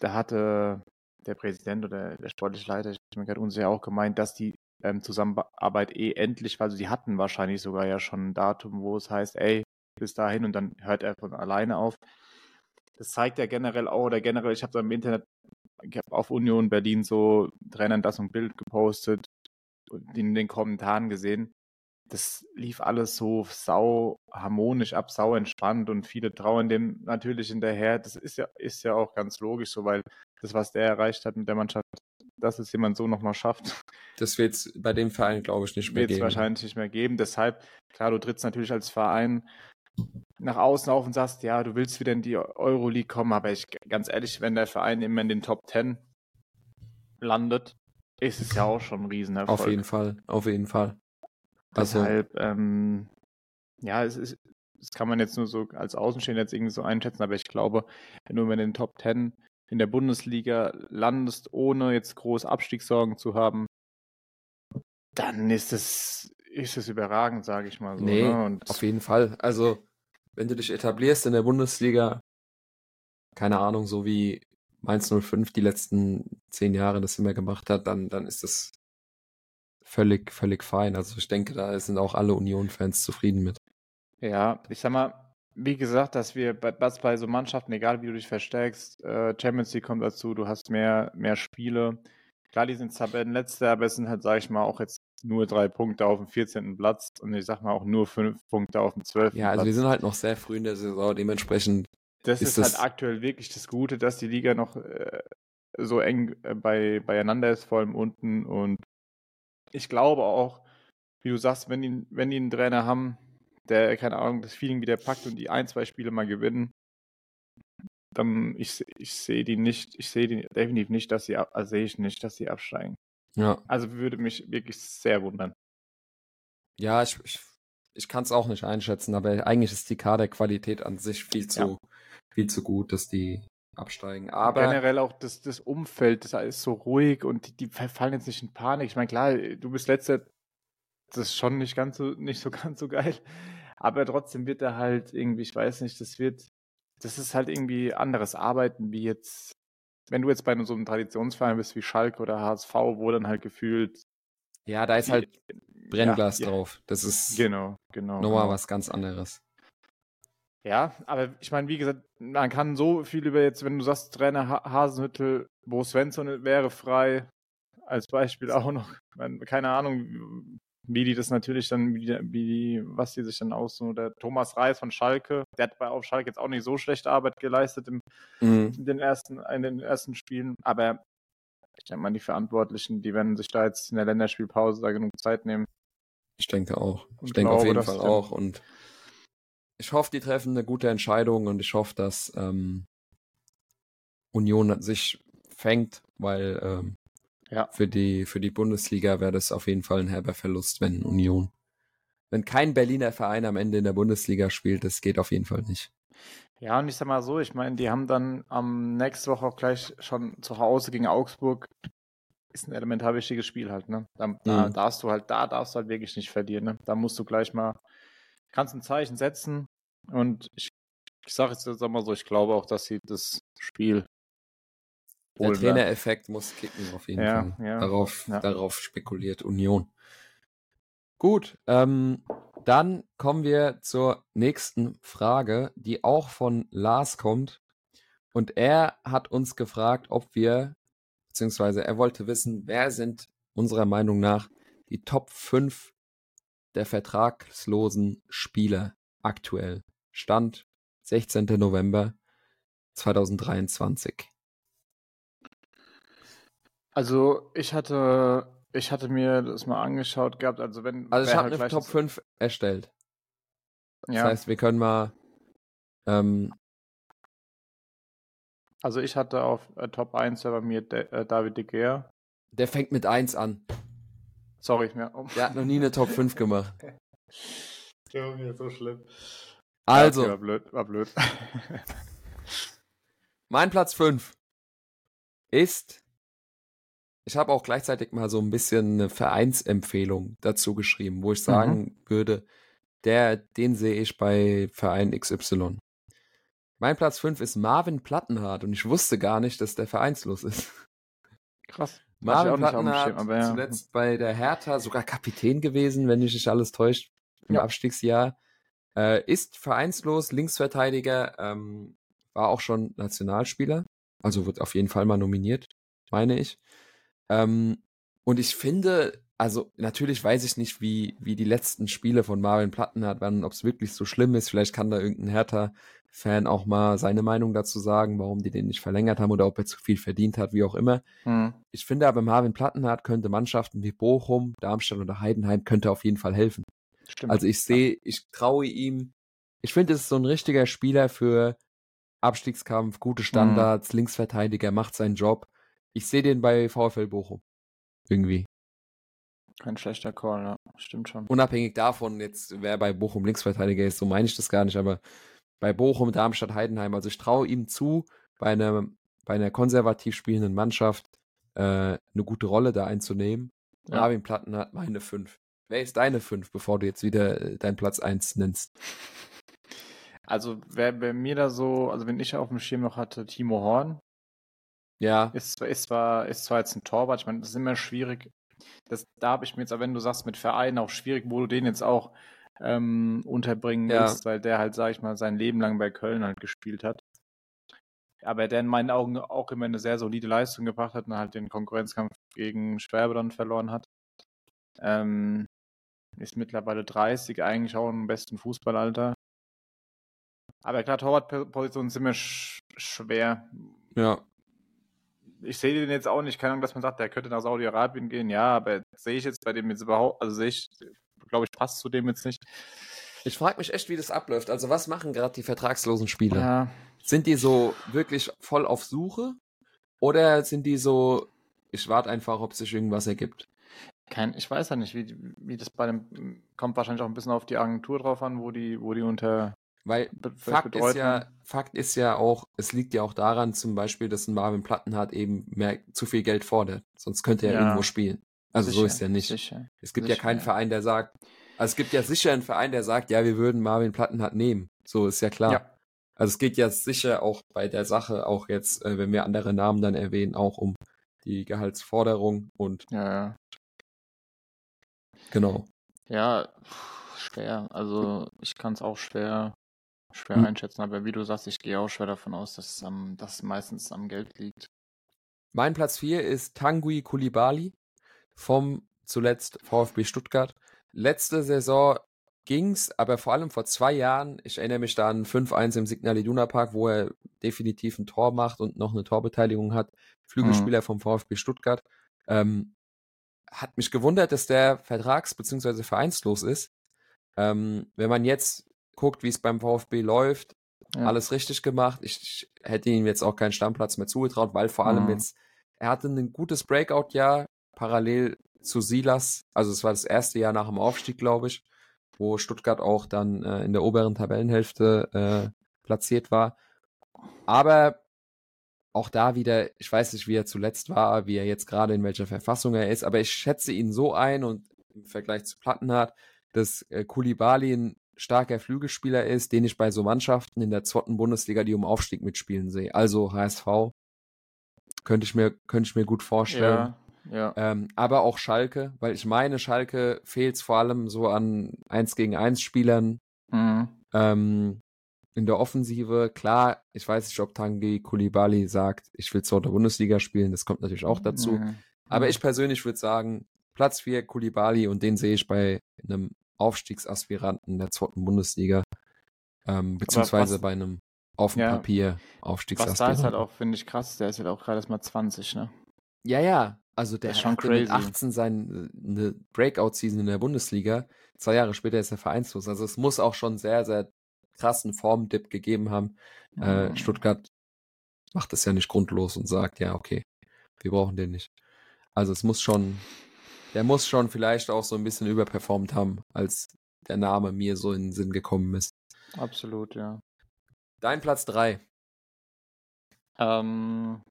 da hatte der Präsident oder der sportliche Leiter, ich bin mir gerade unsicher, auch gemeint, dass die ähm, Zusammenarbeit eh endlich, weil sie hatten wahrscheinlich sogar ja schon ein Datum, wo es heißt, ey, bis dahin und dann hört er von alleine auf. Das zeigt ja generell auch, oder generell, ich habe da im Internet, ich habe auf Union Berlin so Trainern das ein Bild gepostet, in den Kommentaren gesehen. Das lief alles so sau harmonisch ab, sau entspannt und viele trauen dem natürlich hinterher. Das ist ja, ist ja auch ganz logisch so, weil das, was der erreicht hat mit der Mannschaft, dass es jemand so nochmal schafft. Das wird es bei dem Verein, glaube ich, nicht mehr geben. Wird es wahrscheinlich nicht mehr geben. Deshalb, klar, du trittst natürlich als Verein nach außen auf und sagst, ja, du willst wieder in die Euroleague kommen, aber ich, ganz ehrlich, wenn der Verein immer in den Top Ten landet, ist es ja auch schon ein Riesenerfolg. Auf jeden Fall, auf jeden Fall. Also Deshalb, ähm, ja, es ist, das kann man jetzt nur so als Außenstehender jetzt irgendwie so einschätzen, aber ich glaube, wenn du in den Top Ten in der Bundesliga landest, ohne jetzt groß Abstiegssorgen zu haben, dann ist es, ist es überragend, sage ich mal so. Nee, ne? auf jeden Fall. Also, wenn du dich etablierst in der Bundesliga, keine Ahnung, so wie Mainz 05 die letzten zehn Jahre das immer gemacht hat, dann, dann ist das völlig, völlig fein. Also ich denke, da sind auch alle Union-Fans zufrieden mit. Ja, ich sag mal, wie gesagt, dass wir bei, bei so Mannschaften, egal wie du dich verstärkst, äh, Champions League kommt dazu, du hast mehr, mehr Spiele. Klar, die sind Tabellenletzte, aber es sind halt, sag ich mal, auch jetzt nur drei Punkte auf dem 14. Platz und ich sag mal auch nur fünf Punkte auf dem 12. Ja, also Platz. wir sind halt noch sehr früh in der Saison, dementsprechend. Das ist, ist halt aktuell wirklich das Gute, dass die Liga noch äh, so eng äh, bei, beieinander ist, vor allem unten. Und ich glaube auch, wie du sagst, wenn die, wenn die einen Trainer haben, der, keine Ahnung, das Feeling wieder packt und die ein, zwei Spiele mal gewinnen, dann ich, ich sehe die nicht, ich sehe die definitiv nicht, dass sie also sehe ich nicht, dass sie absteigen. Ja. Also würde mich wirklich sehr wundern. Ja, ich, ich, ich kann es auch nicht einschätzen, aber eigentlich ist die Kaderqualität an sich viel zu, ja. viel zu gut, dass die absteigen. Aber generell auch das, das Umfeld, das ist so ruhig und die, die fallen jetzt nicht in Panik. Ich meine, klar, du bist letzter das ist schon nicht ganz so, nicht so ganz so geil. Aber trotzdem wird er halt irgendwie, ich weiß nicht, das wird, das ist halt irgendwie anderes Arbeiten, wie jetzt, wenn du jetzt bei so einem Traditionsverein bist wie Schalke oder HSV, wo dann halt gefühlt. Ja, da ist halt Brennglas ja, drauf. Das ist genau, genau, nochmal genau. was ganz anderes. Ja, aber ich meine, wie gesagt, man kann so viel über jetzt, wenn du sagst, Trainer Hasenhüttel, Bo Svensson wäre frei, als Beispiel auch noch. Keine Ahnung, wie die das natürlich dann, wie, wie was die sich dann aussuchen. Der Thomas Reis von Schalke, der hat bei auf Schalke jetzt auch nicht so schlechte Arbeit geleistet im, mhm. in, den ersten, in den ersten Spielen, aber ich denke mal, die Verantwortlichen, die werden sich da jetzt in der Länderspielpause da genug Zeit nehmen. Ich denke auch. Ich denke auf jeden Fall auch. Und ich hoffe, die treffen eine gute Entscheidung und ich hoffe, dass ähm, Union sich fängt, weil ähm, ja. Für die, für die Bundesliga wäre das auf jeden Fall ein herber Verlust, wenn Union. Wenn kein Berliner Verein am Ende in der Bundesliga spielt, das geht auf jeden Fall nicht. Ja, und ich sag mal so, ich meine, die haben dann am nächste Woche auch gleich schon zu Hause gegen Augsburg. Ist ein elementar wichtiges Spiel halt, ne? Da, mhm. da darfst du halt, da darfst du halt wirklich nicht verlieren, ne? Da musst du gleich mal kannst ein Zeichen setzen und ich, ich sage jetzt mal so, ich glaube auch, dass sie das Spiel der Trainereffekt muss kicken auf jeden ja, Fall. Ja, darauf, ja. darauf spekuliert Union. Gut, ähm, dann kommen wir zur nächsten Frage, die auch von Lars kommt. Und er hat uns gefragt, ob wir, beziehungsweise er wollte wissen, wer sind unserer Meinung nach die Top 5 der vertragslosen Spieler aktuell. Stand 16. November 2023. Also ich hatte, ich hatte mir das mal angeschaut gehabt, also wenn. Also ich habe halt eine Top das- 5 erstellt. Das Ja, heißt, wir können mal ähm, also ich hatte auf äh, Top 1 ja bei mir De äh, David de Gea. der fängt mit 1 an. Sorry, ich mir. Oh. Der hat noch nie eine Top 5 gemacht. Junge, so schlimm. Also, Ja, war blöd, war blöd. mein Platz 5 ist. Ich habe auch gleichzeitig mal so ein bisschen eine Vereinsempfehlung dazu geschrieben, wo ich sagen würde, der, den sehe ich bei Verein XY. Mein Platz 5 ist Marvin Plattenhardt und ich wusste gar nicht, dass der vereinslos ist. Krass. Marvin Plattenhardt, ja. zuletzt bei der Hertha sogar Kapitän gewesen, wenn mich nicht alles täuscht, im Ja. Abstiegsjahr. Äh, ist vereinslos, Linksverteidiger, ähm, war auch schon Nationalspieler, also wird auf jeden Fall mal nominiert, meine ich. Ähm, und ich finde, also natürlich weiß ich nicht, wie, wie die letzten Spiele von Marvin Plattenhardt waren, ob es wirklich so schlimm ist. Vielleicht kann da irgendein Hertha-Fan auch mal seine Meinung dazu sagen, warum die den nicht verlängert haben oder ob er zu viel verdient hat, wie auch immer. Hm. Ich finde aber, Marvin Plattenhardt könnte Mannschaften wie Bochum, Darmstadt oder Heidenheim könnte auf jeden Fall helfen. Stimmt. Also ich sehe, ich traue ihm. Ich finde, es ist so ein richtiger Spieler für Abstiegskampf, gute Standards, Linksverteidiger, macht seinen Job. Ich sehe den bei VfL Bochum. Irgendwie. Kein schlechter Call, ja. Stimmt schon. Unabhängig davon, jetzt wer bei Bochum Linksverteidiger ist, so meine ich das gar nicht, aber bei Bochum, Darmstadt, Heidenheim, also ich traue ihm zu, bei einer, bei einer konservativ spielenden Mannschaft äh, eine gute Rolle da einzunehmen. Ja. Marvin Platten hat meine 5. Wer ist deine 5, bevor du jetzt wieder äh, deinen Platz 1 nennst? Also wer bei mir da so, also wenn ich auf dem Schirm noch hatte, Timo Horn, Ja, ist, zwar- ist, zwar, ist zwar jetzt ein Torwart, ich meine, das ist immer schwierig. Das, da habe ich mir jetzt, aber wenn du sagst, mit Vereinen auch schwierig, wo du den jetzt auch ähm, unterbringen Ja. willst, weil der halt, sag ich mal, sein Leben lang bei Köln halt gespielt hat. Aber der in meinen Augen auch immer eine sehr solide Leistung gebracht hat und halt den Konkurrenzkampf gegen Schwerbe dann verloren hat. Ähm, ist mittlerweile 30, eigentlich auch im besten Fußballalter. Aber klar, Torwartpositionen sind mir sch schwer. ja. Ich sehe den jetzt auch nicht, keine Ahnung, dass man sagt, der könnte nach Saudi-Arabien gehen. Ja, aber sehe ich jetzt bei dem jetzt überhaupt, also sehe ich, glaube ich, passt zu dem jetzt nicht. Ich frage mich echt, wie das abläuft. Also was machen gerade die vertragslosen Spieler? Ja, Sind die so wirklich voll auf Suche? Oder sind die so, ich warte einfach, ob sich irgendwas ergibt? kein, ich weiß ja nicht, wie, wie das bei dem, kommt wahrscheinlich auch ein bisschen auf die Agentur drauf an, wo die, wo die unter Weil Fakt ist ja. Fakt ist ja auch, es liegt ja auch daran, zum Beispiel, dass ein Marvin Plattenhardt eben mehr zu viel Geld fordert. Sonst könnte er Ja. irgendwo spielen. Also so Sicher, ist ja nicht. Sicher. Es gibt ja sicher, keinen ja. Verein, der sagt, also es gibt ja sicher einen Verein, der sagt, ja, wir würden Marvin Plattenhardt nehmen. So ist ja klar. Ja, Also es geht ja sicher auch bei der Sache, auch jetzt, äh, wenn wir andere Namen dann erwähnen, auch um die Gehaltsforderung und ja, ja. genau. Ja, schwer. Also ich kann es auch schwer, schwer Hm. einschätzen, aber wie du sagst, ich gehe auch schwer davon aus, dass dass es meistens am Geld liegt. Mein Platz 4 ist Tanguy Kulibali vom zuletzt VfB Stuttgart. Letzte Saison ging's, aber vor allem vor zwei Jahren, ich erinnere mich da an 5-1 im Signal Iduna Park, wo er definitiv ein Tor macht und noch eine Torbeteiligung hat. Flügelspieler vom VfB Stuttgart. Ähm, hat mich gewundert, dass der vertrags- bzw. vereinslos ist. Ähm, wenn man jetzt guckt, wie es beim VfB läuft, Ja. alles richtig gemacht. Ich, ich hätte ihm jetzt auch keinen Stammplatz mehr zugetraut, weil vor allem Mhm. jetzt, er hatte ein gutes Breakout-Jahr, parallel zu Silas. Also es war das erste Jahr nach dem Aufstieg, glaube ich, wo Stuttgart auch dann äh, in der oberen Tabellenhälfte äh, platziert war. Aber auch da wieder, ich weiß nicht, wie er zuletzt war, wie er jetzt gerade in welcher Verfassung er ist, aber ich schätze ihn so ein und im Vergleich zu Plattenhardt, dass äh, Kulibali ein starker Flügelspieler ist, den ich bei so Mannschaften in der zweiten Bundesliga, die um Aufstieg mitspielen sehe. Also HSV könnte ich mir, könnte ich mir gut vorstellen. Ja, ja. Ähm, aber auch Schalke, weil ich meine, Schalke fehlt vor allem so an 1 gegen 1 Spielern. Mhm. Ähm, in der Offensive, klar, ich weiß nicht, ob Tangi Kulibali sagt, ich will zweite Bundesliga spielen, das kommt natürlich auch dazu. Mhm. Aber ich persönlich würde sagen, Platz 4 Kulibali und den sehe ich bei einem Aufstiegsaspiranten der zweiten Bundesliga, ähm, beziehungsweise was- bei einem auf dem Ja. Papier Was da ist Aufstiegsaspiranten. halt auch, finde ich, krass, der ist halt auch gerade erst mal 20, ne? Ja, ja. Also der hatte mit crazy. 18 seine eine Breakout-Season in der Bundesliga. Zwei Jahre später ist er vereinslos. Also es muss auch schon sehr, sehr krassen Formdip gegeben haben. Äh, Mhm. Stuttgart macht es ja nicht grundlos und sagt, ja, okay, wir brauchen den nicht. Also es muss schon, der muss schon vielleicht auch so ein bisschen überperformt haben, als der Name mir so in den Sinn gekommen ist. Absolut, ja. Dein Platz drei. Ähm,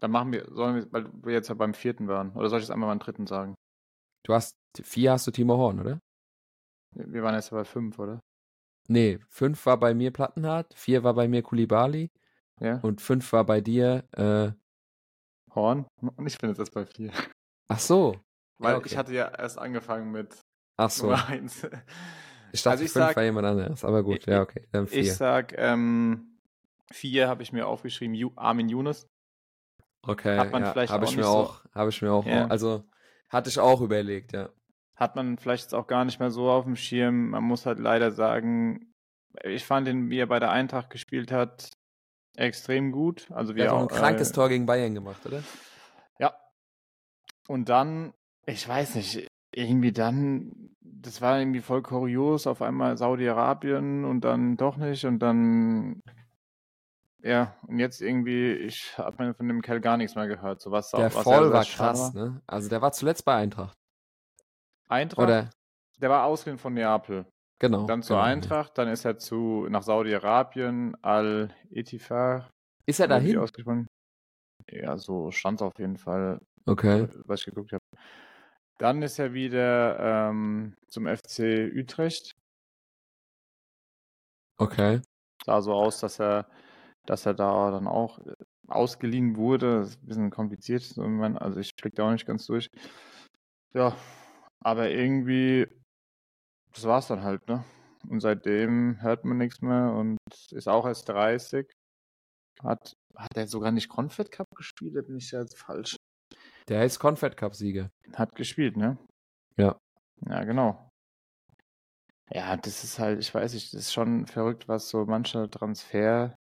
dann machen wir, sollen wir, weil wir jetzt ja beim vierten waren, oder soll ich jetzt einmal beim dritten sagen? Du hast, vier hast du Timo Horn, oder? Wir waren jetzt ja bei fünf, oder? Nee, fünf war bei mir Plattenhardt, vier war bei mir Kulibali Ja. und fünf war bei dir, äh, Horn? Und ich bin jetzt erst bei vier. ach so. Weil Ja, okay. ich hatte ja erst angefangen mit Ach so. Nummer eins. Ich dachte, Also ich fünf sag- war jemand anderes, aber gut, Ich- ja, okay, dann vier. Ich sag, ähm, vier habe ich mir aufgeschrieben, Ju Armin Younes. okay, hat man ja, vielleicht habe ich so- auch, habe ich mir auch, Ja. also hatte ich auch überlegt, ja. Hat man vielleicht jetzt auch gar nicht mehr so auf dem Schirm. Man muss halt leider sagen, ich fand ihn, wie er bei der Eintracht gespielt hat, extrem gut. Also wie er hat auch ein krankes äh, Tor gegen Bayern gemacht, oder? Ja. Und dann, ich weiß nicht, irgendwie dann, das war irgendwie voll kurios, auf einmal Saudi-Arabien und dann doch nicht und dann, ja, und jetzt irgendwie, ich habe von dem Kerl gar nichts mehr gehört. So was, Der was sehr war krass, ne? Also der war zuletzt bei Eintracht, Eintracht, oder? der war ausgeliehen von Neapel. Genau. Dann zur genau. Eintracht, dann ist er zu nach Saudi-Arabien, Al-Etifar. Ist er dahin? Ja, so stand auf jeden Fall, Okay. was ich geguckt habe. Dann ist er wieder ähm, zum FC Utrecht. Okay. Sah so aus, dass er, dass er da dann auch äh, ausgeliehen wurde. Das ist ein bisschen kompliziert. Also ich blick da auch nicht ganz durch. Ja, aber irgendwie, das war's dann halt, ne? Und seitdem hört man nichts mehr und ist auch erst 30. Hat, hat er sogar nicht Confed Cup gespielt? Da bin ich ja jetzt falsch. Der ist Confed Cup Sieger. Hat gespielt, ne? Ja. Ja, genau. Ja, das ist halt, ich weiß nicht, das ist schon verrückt, was so mancher Transfer.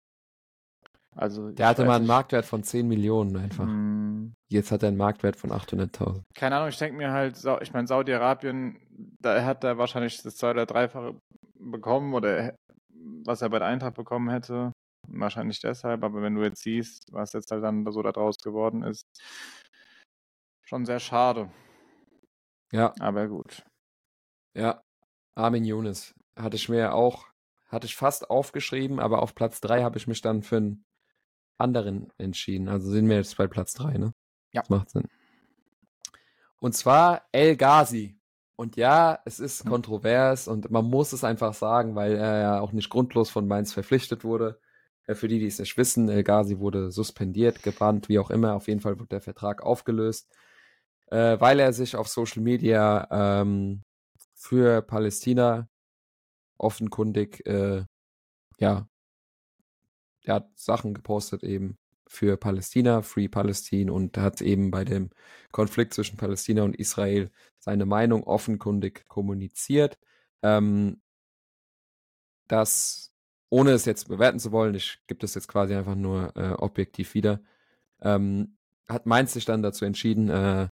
Also, Der hatte mal einen nicht, Marktwert von 10 Millionen einfach. hm, Jetzt hat er einen Marktwert von 800.000. keine Ahnung, ich denke mir halt, ich meine, Saudi-Arabien, da hat er wahrscheinlich das zwei- oder dreifache bekommen oder was er bei der Eintracht bekommen hätte. Wahrscheinlich deshalb, aber wenn du jetzt siehst, was jetzt halt dann so da draus geworden ist, schon sehr schade. Ja, Aber gut. ja. Armin Younes. Hatte ich mir auch, hatte ich fast aufgeschrieben, aber auf Platz 3 habe ich mich dann für einen anderen entschieden. Also sind wir jetzt bei Platz 3, ne? Ja. Das macht Sinn. Und zwar El Ghazi. Und ja, es ist Hm. kontrovers und man muss es einfach sagen, weil er ja auch nicht grundlos von Mainz verpflichtet wurde. Für die, die es nicht wissen, El Ghazi wurde suspendiert, gebannt, wie auch immer. Auf jeden Fall wurde der Vertrag aufgelöst, äh, weil er sich auf Social Media ähm, für Palästina offenkundig, äh, ja, er hat Sachen gepostet eben für Palästina, Free Palestine und hat eben bei dem Konflikt zwischen Palästina und Israel seine Meinung offenkundig kommuniziert. Ähm, das, ohne es jetzt bewerten zu wollen, ich gebe das jetzt quasi einfach nur äh, objektiv wieder, ähm, hat Mainz sich dann dazu entschieden, äh,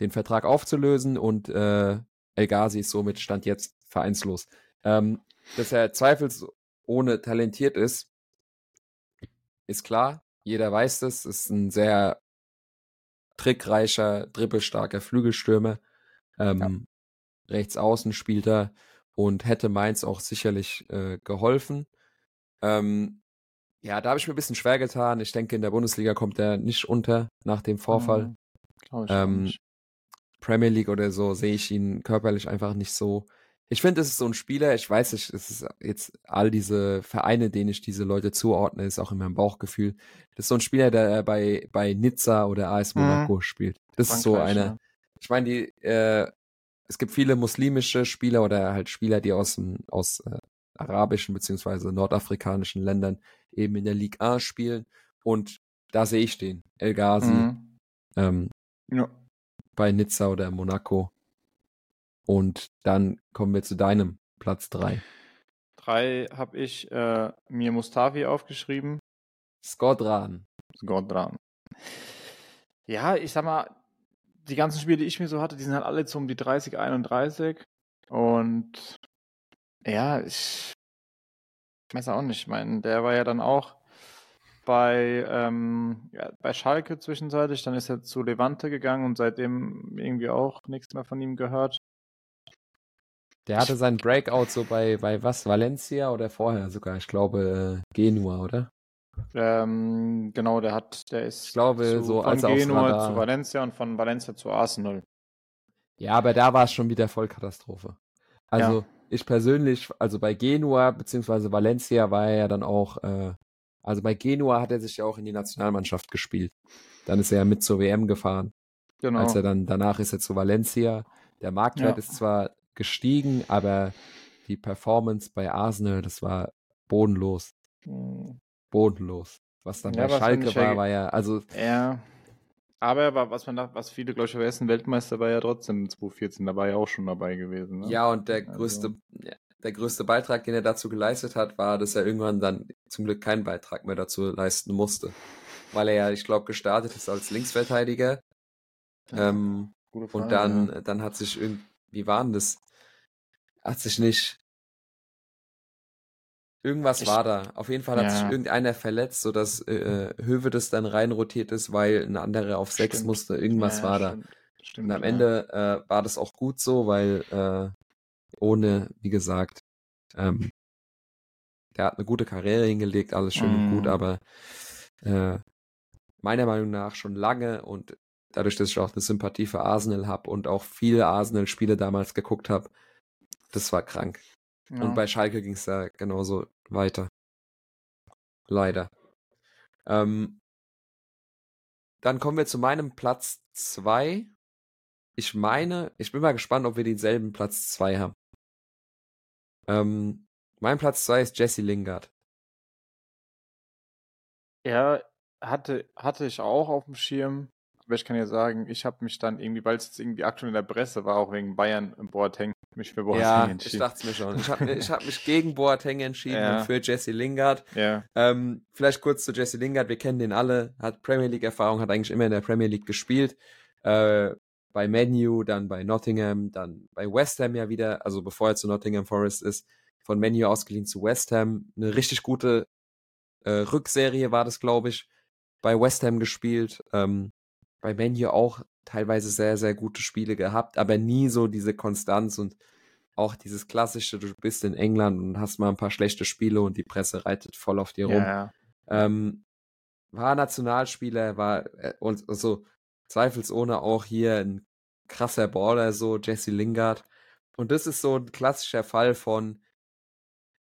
den Vertrag aufzulösen und äh, El Ghazi ist somit Stand jetzt vereinslos. Ähm, dass er zweifelsohne talentiert ist, ist klar. Jeder weiß das. Ist ein sehr trickreicher, dribbelstarker Flügelstürmer. Ähm, Rechts außen spielt er und hätte Mainz auch sicherlich äh, geholfen. Ähm, ja, da habe ich mir ein bisschen schwer getan. Ich denke, in der Bundesliga kommt er nicht unter nach dem Vorfall. Hm, auch Ähm, nicht. Premier League oder so sehe ich ihn körperlich einfach nicht so. Ich finde, es ist so ein Spieler, ich weiß nicht, es ist jetzt all diese Vereine, denen ich diese Leute zuordne, ist auch in meinem Bauchgefühl. Das ist so ein Spieler, der bei, bei Nizza oder AS mhm. Monaco mhm. spielt. Das Frankreich, ist so eine, ja. ich meine, die, äh, es gibt viele muslimische Spieler oder halt Spieler, die aus, aus äh, arabischen beziehungsweise nordafrikanischen Ländern eben in der Ligue 1 spielen. Und da sehe ich den, El Ghazi, mhm. ähm, ja. Bei Nizza oder Monaco. Und dann kommen wir zu deinem Platz 3. Drei habe ich äh, mir Mustafi aufgeschrieben. Skodran. Skodran. Ja, ich sag mal, die ganzen Spiele, die ich mir so hatte, die sind halt alle so um die 30, 31. Und ja, ich, ich weiß auch nicht. Ich meine, der war ja dann auch bei, ähm, ja, bei Schalke zwischenzeitlich, dann ist er zu Levante gegangen und seitdem irgendwie auch nichts mehr von ihm gehört. Der hatte seinen Breakout so bei, bei was? Valencia oder vorher sogar? Ich glaube äh, Genua, oder? Ähm, genau, der hat, der ist ich glaube, zu, so von Genua zu Valencia und von Valencia zu Arsenal. Ja, aber da war es schon wieder Vollkatastrophe. Also ja. ich persönlich, also bei Genua beziehungsweise Valencia war er ja dann auch, äh, also bei Genua hat er sich ja auch in die Nationalmannschaft gespielt. Dann ist er ja mit zur WM gefahren. Genau. Als er dann, danach ist er zu Valencia. Der Marktwert ja. ist zwar gestiegen, aber die Performance bei Arsenal, das war bodenlos. Hm. Bodenlos. Was dann ja, bei Schalke war, war ja, also. Ja. Aber was man da, was viele, glaube ich, vergessen, Weltmeister war ja trotzdem 2014, da war ja auch schon dabei gewesen. Ne? Ja, und der also größte, der größte Beitrag, den er dazu geleistet hat, war, dass er irgendwann dann zum Glück keinen Beitrag mehr dazu leisten musste. Weil er ja, ich glaube, gestartet ist als Linksverteidiger. Ja, ähm, Frage, und dann, ja. dann hat sich irgendwie, wie war denn das? Hat sich nicht. Irgendwas ich, war da. Auf jeden Fall hat ja. sich irgendeiner verletzt, sodass äh, Höwe das dann reinrotiert ist, weil ein anderer auf sechs musste. Irgendwas war stimmt. da. Stimmt, und am Ende äh, war das auch gut so, weil äh, ohne, wie gesagt, ähm, der hat eine gute Karriere hingelegt, alles schön mm. und gut, mhm. aber äh, meiner Meinung nach schon lange und dadurch, dass ich auch eine Sympathie für Arsenal habe und auch viele Arsenal-Spiele damals geguckt habe, das war krank. Ja. Und bei Schalke ging es da genauso weiter. Leider. Ähm, dann kommen wir zu meinem Platz 2. Ich meine, ich bin mal gespannt, ob wir denselben Platz 2 haben. Ähm, mein Platz 2 ist Jesse Lingard. Ja, hatte, hatte ich auch auf dem Schirm. Aber ich kann ja sagen, ich habe mich dann irgendwie, weil es jetzt irgendwie aktuell in der Presse war, auch wegen Bayern im Boateng, mich für Boateng ja, entschieden. Ja, ich dachte mir schon. Ich habe hab mich gegen Boateng entschieden ja. und für Jesse Lingard. Ja. Ähm, vielleicht kurz zu Jesse Lingard. Wir kennen den alle, hat Premier League Erfahrung, hat eigentlich immer in der Premier League gespielt. Äh, bei Menu, dann bei Nottingham, dann bei West Ham ja wieder, also bevor er zu Nottingham Forest ist, von Menu ausgeliehen zu West Ham. Eine richtig gute äh, Rückserie war das, glaube ich, bei West Ham gespielt. Ähm, bei Menu auch teilweise sehr, sehr gute Spiele gehabt, aber nie so diese Konstanz und auch dieses klassische, du bist in England und hast mal ein paar schlechte Spiele und die Presse reitet voll auf dir rum. Ja. Ähm, war Nationalspieler, war äh, und so zweifelsohne auch hier ein krasser Baller, so Jesse Lingard. Und das ist so ein klassischer Fall von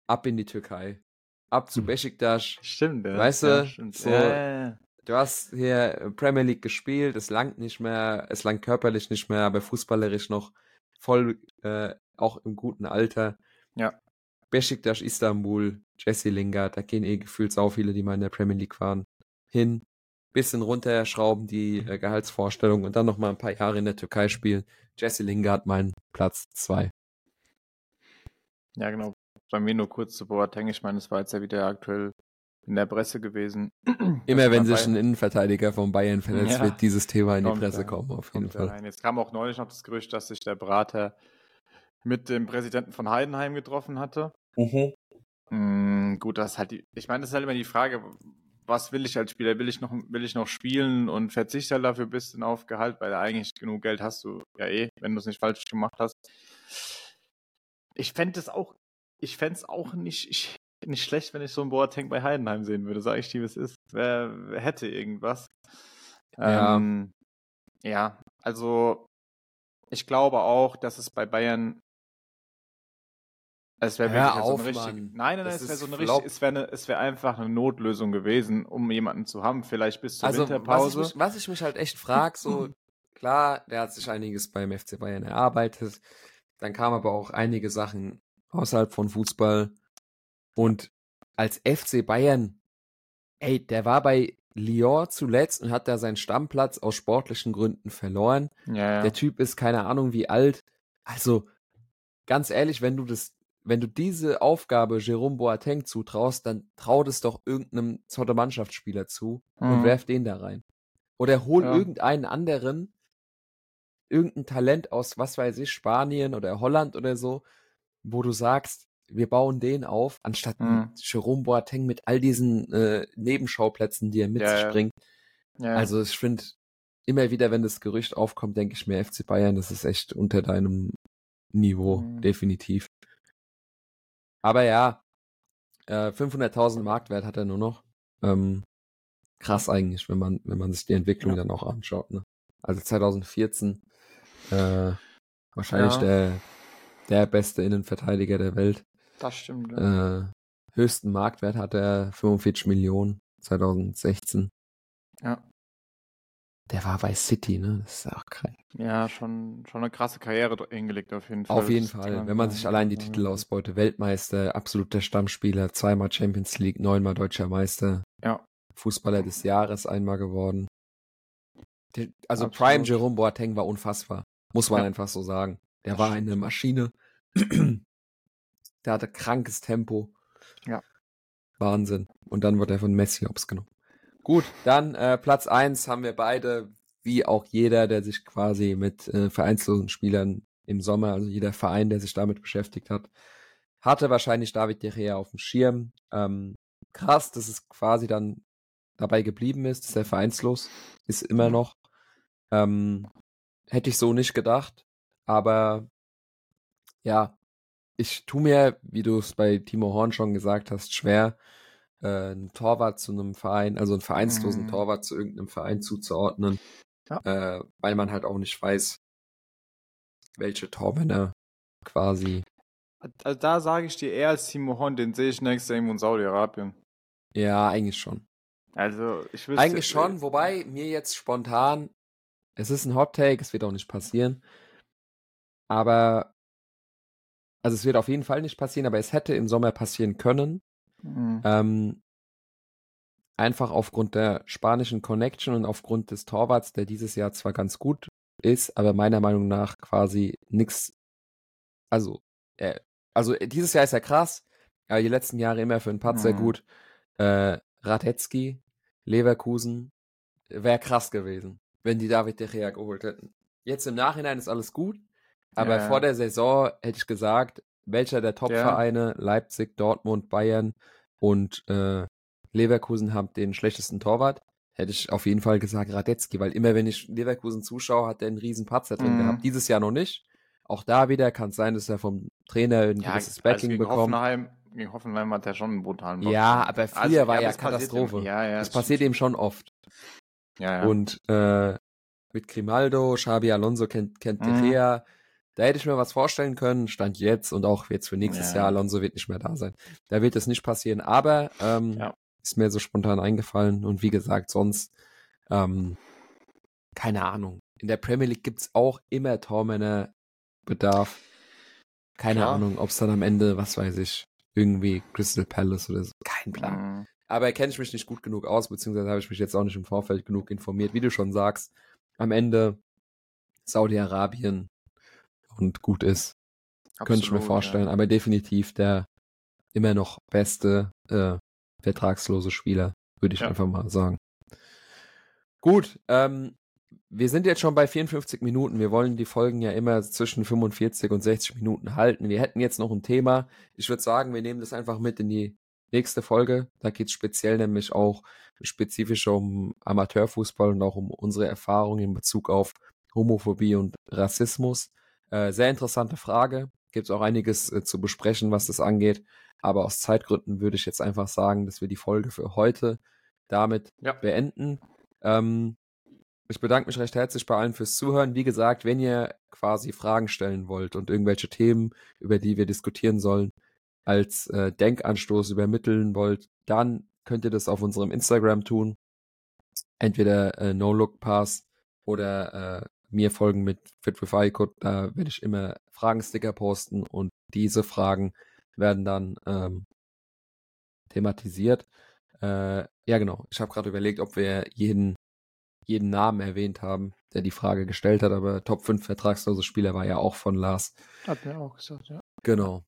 ab in die Türkei. Ab zu hm. Besiktas. Stimmt, ja. Weißt du, stimmt. so, ja, ja, du hast hier Premier League gespielt, es langt nicht mehr, es langt körperlich nicht mehr, aber fußballerisch noch voll, äh, auch im guten Alter. Ja. Besiktas Istanbul, Jesse Lingard, da gehen eh gefühlt sau viele, die mal in der Premier League waren, hin bisschen runterschrauben, die äh, Gehaltsvorstellung und dann noch mal ein paar Jahre in der Türkei spielen. Jesse Lingard, mein Platz zwei. Ja, genau. Bei mir nur kurz zu Boateng. Ich meine, es war jetzt ja wieder aktuell in der Presse gewesen. Immer wenn sich ein Innenverteidiger von Bayern verletzt, ja, wird dieses Thema in die Presse da, kommen, auf jeden Fall. Rein. Jetzt kam auch neulich noch das Gerücht, dass sich der Berater mit dem Präsidenten von Heidenheim getroffen hatte. Mhm. Mm, gut, das ist halt die, ich meine, das ist halt immer die Frage, was will ich als Spieler? Will ich noch, will ich noch spielen und verzichte halt dafür ein bisschen auf Gehalt, weil eigentlich genug Geld hast du ja eh, wenn du es nicht falsch gemacht hast. Ich fände es auch, ich fände es auch nicht, ich, nicht schlecht, wenn ich so ein Boateng bei Heidenheim sehen würde, sage ich dir, wie es ist. Wer, wer hätte irgendwas? Ja. Ähm, ja, also ich glaube auch, dass es bei Bayern Es wäre wirklich halt so auf, eine richtige. Mann. Nein, nein, nein, es wäre so eine Flop. richtige. Es wäre eine, es wäre einfach eine Notlösung gewesen, um jemanden zu haben, vielleicht bis zur Also, was ich, Winterpause. mich, was ich mich halt echt frage, so, klar, der hat sich einiges beim FC Bayern erarbeitet. Dann kamen aber auch einige Sachen außerhalb von Fußball. Und als FC Bayern, ey, der war bei Lyon zuletzt und hat da seinen Stammplatz aus sportlichen Gründen verloren. ja, ja. Der Typ ist keine Ahnung wie alt. Also, ganz ehrlich, wenn du das, wenn du diese Aufgabe Jerome Boateng zutraust, dann trau das doch irgendeinem zweiten Mannschaftsspieler zu und Mhm. werf den da rein. Oder hol Ja. irgendeinen anderen, irgendein Talent aus, was weiß ich, Spanien oder Holland oder so, wo du sagst, wir bauen den auf, anstatt Mhm. Jerome Boateng mit all diesen äh, Nebenschauplätzen, die er mit Ja, sich bringt. ja. Also ich finde, immer wieder, wenn das Gerücht aufkommt, denke ich mir, FC Bayern, das ist echt unter deinem Niveau, Mhm. definitiv. Aber ja, äh, 500.000 Marktwert hat er nur noch. Ähm, krass eigentlich, wenn man, wenn man sich die Entwicklung Ja. dann auch anschaut. Ne? Also 2014 äh, wahrscheinlich Ja. der, der beste Innenverteidiger der Welt. das stimmt. Ja. Äh, höchsten Marktwert hat er 45 Millionen 2016. Ja. Der war bei City, ne? Das ist auch krank. ja, schon, schon eine krasse Karriere hingelegt auf jeden Fall. Auf jeden Fall. Wenn man sich allein die Titelausbeute, Weltmeister, absoluter Stammspieler, zweimal Champions League, neunmal deutscher Meister, Ja. Fußballer des Jahres einmal geworden. Also Absolut. Prime Jerome Boateng war unfassbar. Muss man Ja. einfach so sagen. Der Das war stimmt. eine Maschine. Der hatte krankes Tempo. Ja. Wahnsinn. Und dann wurde er von Messi hops genommen. Gut, dann äh, Platz eins haben wir beide, wie auch jeder, der sich quasi mit äh, vereinslosen Spielern im Sommer, also jeder Verein, der sich damit beschäftigt hat, hatte wahrscheinlich David De Gea auf dem Schirm. Ähm, krass, dass es quasi dann dabei geblieben ist, dass er vereinslos ist immer noch. Ähm, hätte ich so nicht gedacht, aber ja, ich tu mir, wie du es bei Timo Horn schon gesagt hast, schwer, äh, einen Torwart zu einem Verein, also einen vereinslosen Mhm. Torwart zu irgendeinem Verein zuzuordnen, Ja. äh, weil man halt auch nicht weiß, welche Tormänner quasi, Also da sage ich dir eher als Timo Horn, den sehe ich nächstes Jahr irgendwo in Saudi-Arabien. ja, eigentlich schon. Also ich wüsste, Eigentlich schon, wobei mir jetzt spontan, es ist ein Hot Take, es wird auch nicht passieren, aber, also es wird auf jeden Fall nicht passieren, aber es hätte im Sommer passieren können, Mhm. ähm, einfach aufgrund der spanischen Connection und aufgrund des Torwarts, der dieses Jahr zwar ganz gut ist, aber meiner Meinung nach quasi nix, also, äh, also äh, dieses Jahr ist er krass, aber die letzten Jahre immer für einen Patzer Mhm. gut. Äh, Radetzky, Leverkusen, wäre krass gewesen, wenn die David De Gea geholt hätten. Jetzt im Nachhinein ist alles gut, aber Ja. vor der Saison hätte ich gesagt, welcher der Top-Vereine, Leipzig, Dortmund, Bayern und äh, Leverkusen haben den schlechtesten Torwart, hätte ich auf jeden Fall gesagt Radetzky, weil immer wenn ich Leverkusen zuschaue, hat der einen riesen Patzer drin Mhm. gehabt. Dieses Jahr noch nicht. Auch da wieder kann es sein, dass er vom Trainer ein Ja, gewisses also Backing gegen bekommt. Hoffenheim, gegen Hoffenheim hat er schon einen brutalen Bock. Ja, aber früher Also, war ja es passiert Katastrophe. ihm- Ja, ja. das passiert ihm schon oft. Ja, ja. Und äh, mit Grimaldo, Xabi Alonso kennt, kennt Mhm. Gea. Da hätte ich mir was vorstellen können, stand jetzt und auch jetzt für nächstes Ja. Jahr. Alonso wird nicht mehr da sein. Da wird es nicht passieren, aber ähm, Ja. ist mir so spontan eingefallen. Und wie gesagt, sonst, ähm, keine Ahnung. In der Premier League gibt's auch immer Tormännerbedarf. Keine Klar. Ahnung, ob es dann am Ende, was weiß ich, irgendwie Crystal Palace oder so. Kein Plan. Mhm. Aber kenne ich mich nicht gut genug aus, beziehungsweise habe ich mich jetzt auch nicht im Vorfeld genug informiert. Wie du schon sagst, am Ende Saudi-Arabien und gut ist, könnte ich mir Absolut, vorstellen. Aber definitiv der immer noch beste äh, vertragslose Spieler, würde ich Ja. einfach mal sagen. Gut, ähm, wir sind jetzt schon bei 54 Minuten. Wir wollen die Folgen ja immer zwischen 45 und 60 Minuten halten. Wir hätten jetzt noch ein Thema. Ich würde sagen, wir nehmen das einfach mit in die nächste Folge. Da geht es speziell nämlich auch spezifisch um Amateurfußball und auch um unsere Erfahrungen in Bezug auf Homophobie und Rassismus. Äh, sehr interessante Frage. Gibt es auch einiges äh, zu besprechen, was das angeht. Aber aus Zeitgründen würde ich jetzt einfach sagen, dass wir die Folge für heute damit Ja. beenden. Ähm, ich bedanke mich recht herzlich bei allen fürs Zuhören. Wie gesagt, wenn ihr quasi Fragen stellen wollt und irgendwelche Themen, über die wir diskutieren sollen, als äh, Denkanstoß übermitteln wollt, dann könnt ihr das auf unserem Instagram tun. Entweder äh, No Look Pass oder äh, mir folgen mit Fit with iCode. Da werde ich immer Fragensticker posten und diese Fragen werden dann ähm, thematisiert. Äh, ja, genau. Ich habe gerade überlegt, ob wir jeden, jeden Namen erwähnt haben, der die Frage gestellt hat, aber Top 5 vertragslose Spieler war ja auch von Lars. Hat mir auch gesagt, ja. Genau.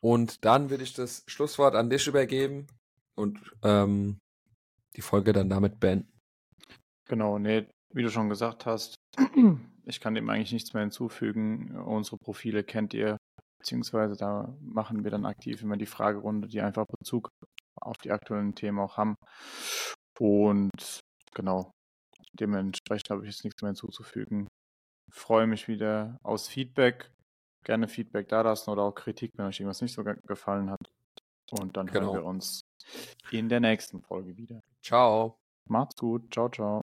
Und dann will ich das Schlusswort an dich übergeben und ähm, die Folge dann damit beenden. Genau, nee, wie du schon gesagt hast, ich kann dem eigentlich nichts mehr hinzufügen. Unsere Profile kennt ihr, beziehungsweise da machen wir dann aktiv immer die Fragerunde, die einfach Bezug auf die aktuellen Themen auch haben. Und genau, dementsprechend habe ich jetzt nichts mehr hinzuzufügen. Freue mich wieder aus Feedback. Gerne Feedback da lassen oder auch Kritik, wenn euch irgendwas nicht so gefallen hat. Und dann genau. hören wir uns in der nächsten Folge wieder. Ciao. Macht's gut. Ciao, ciao.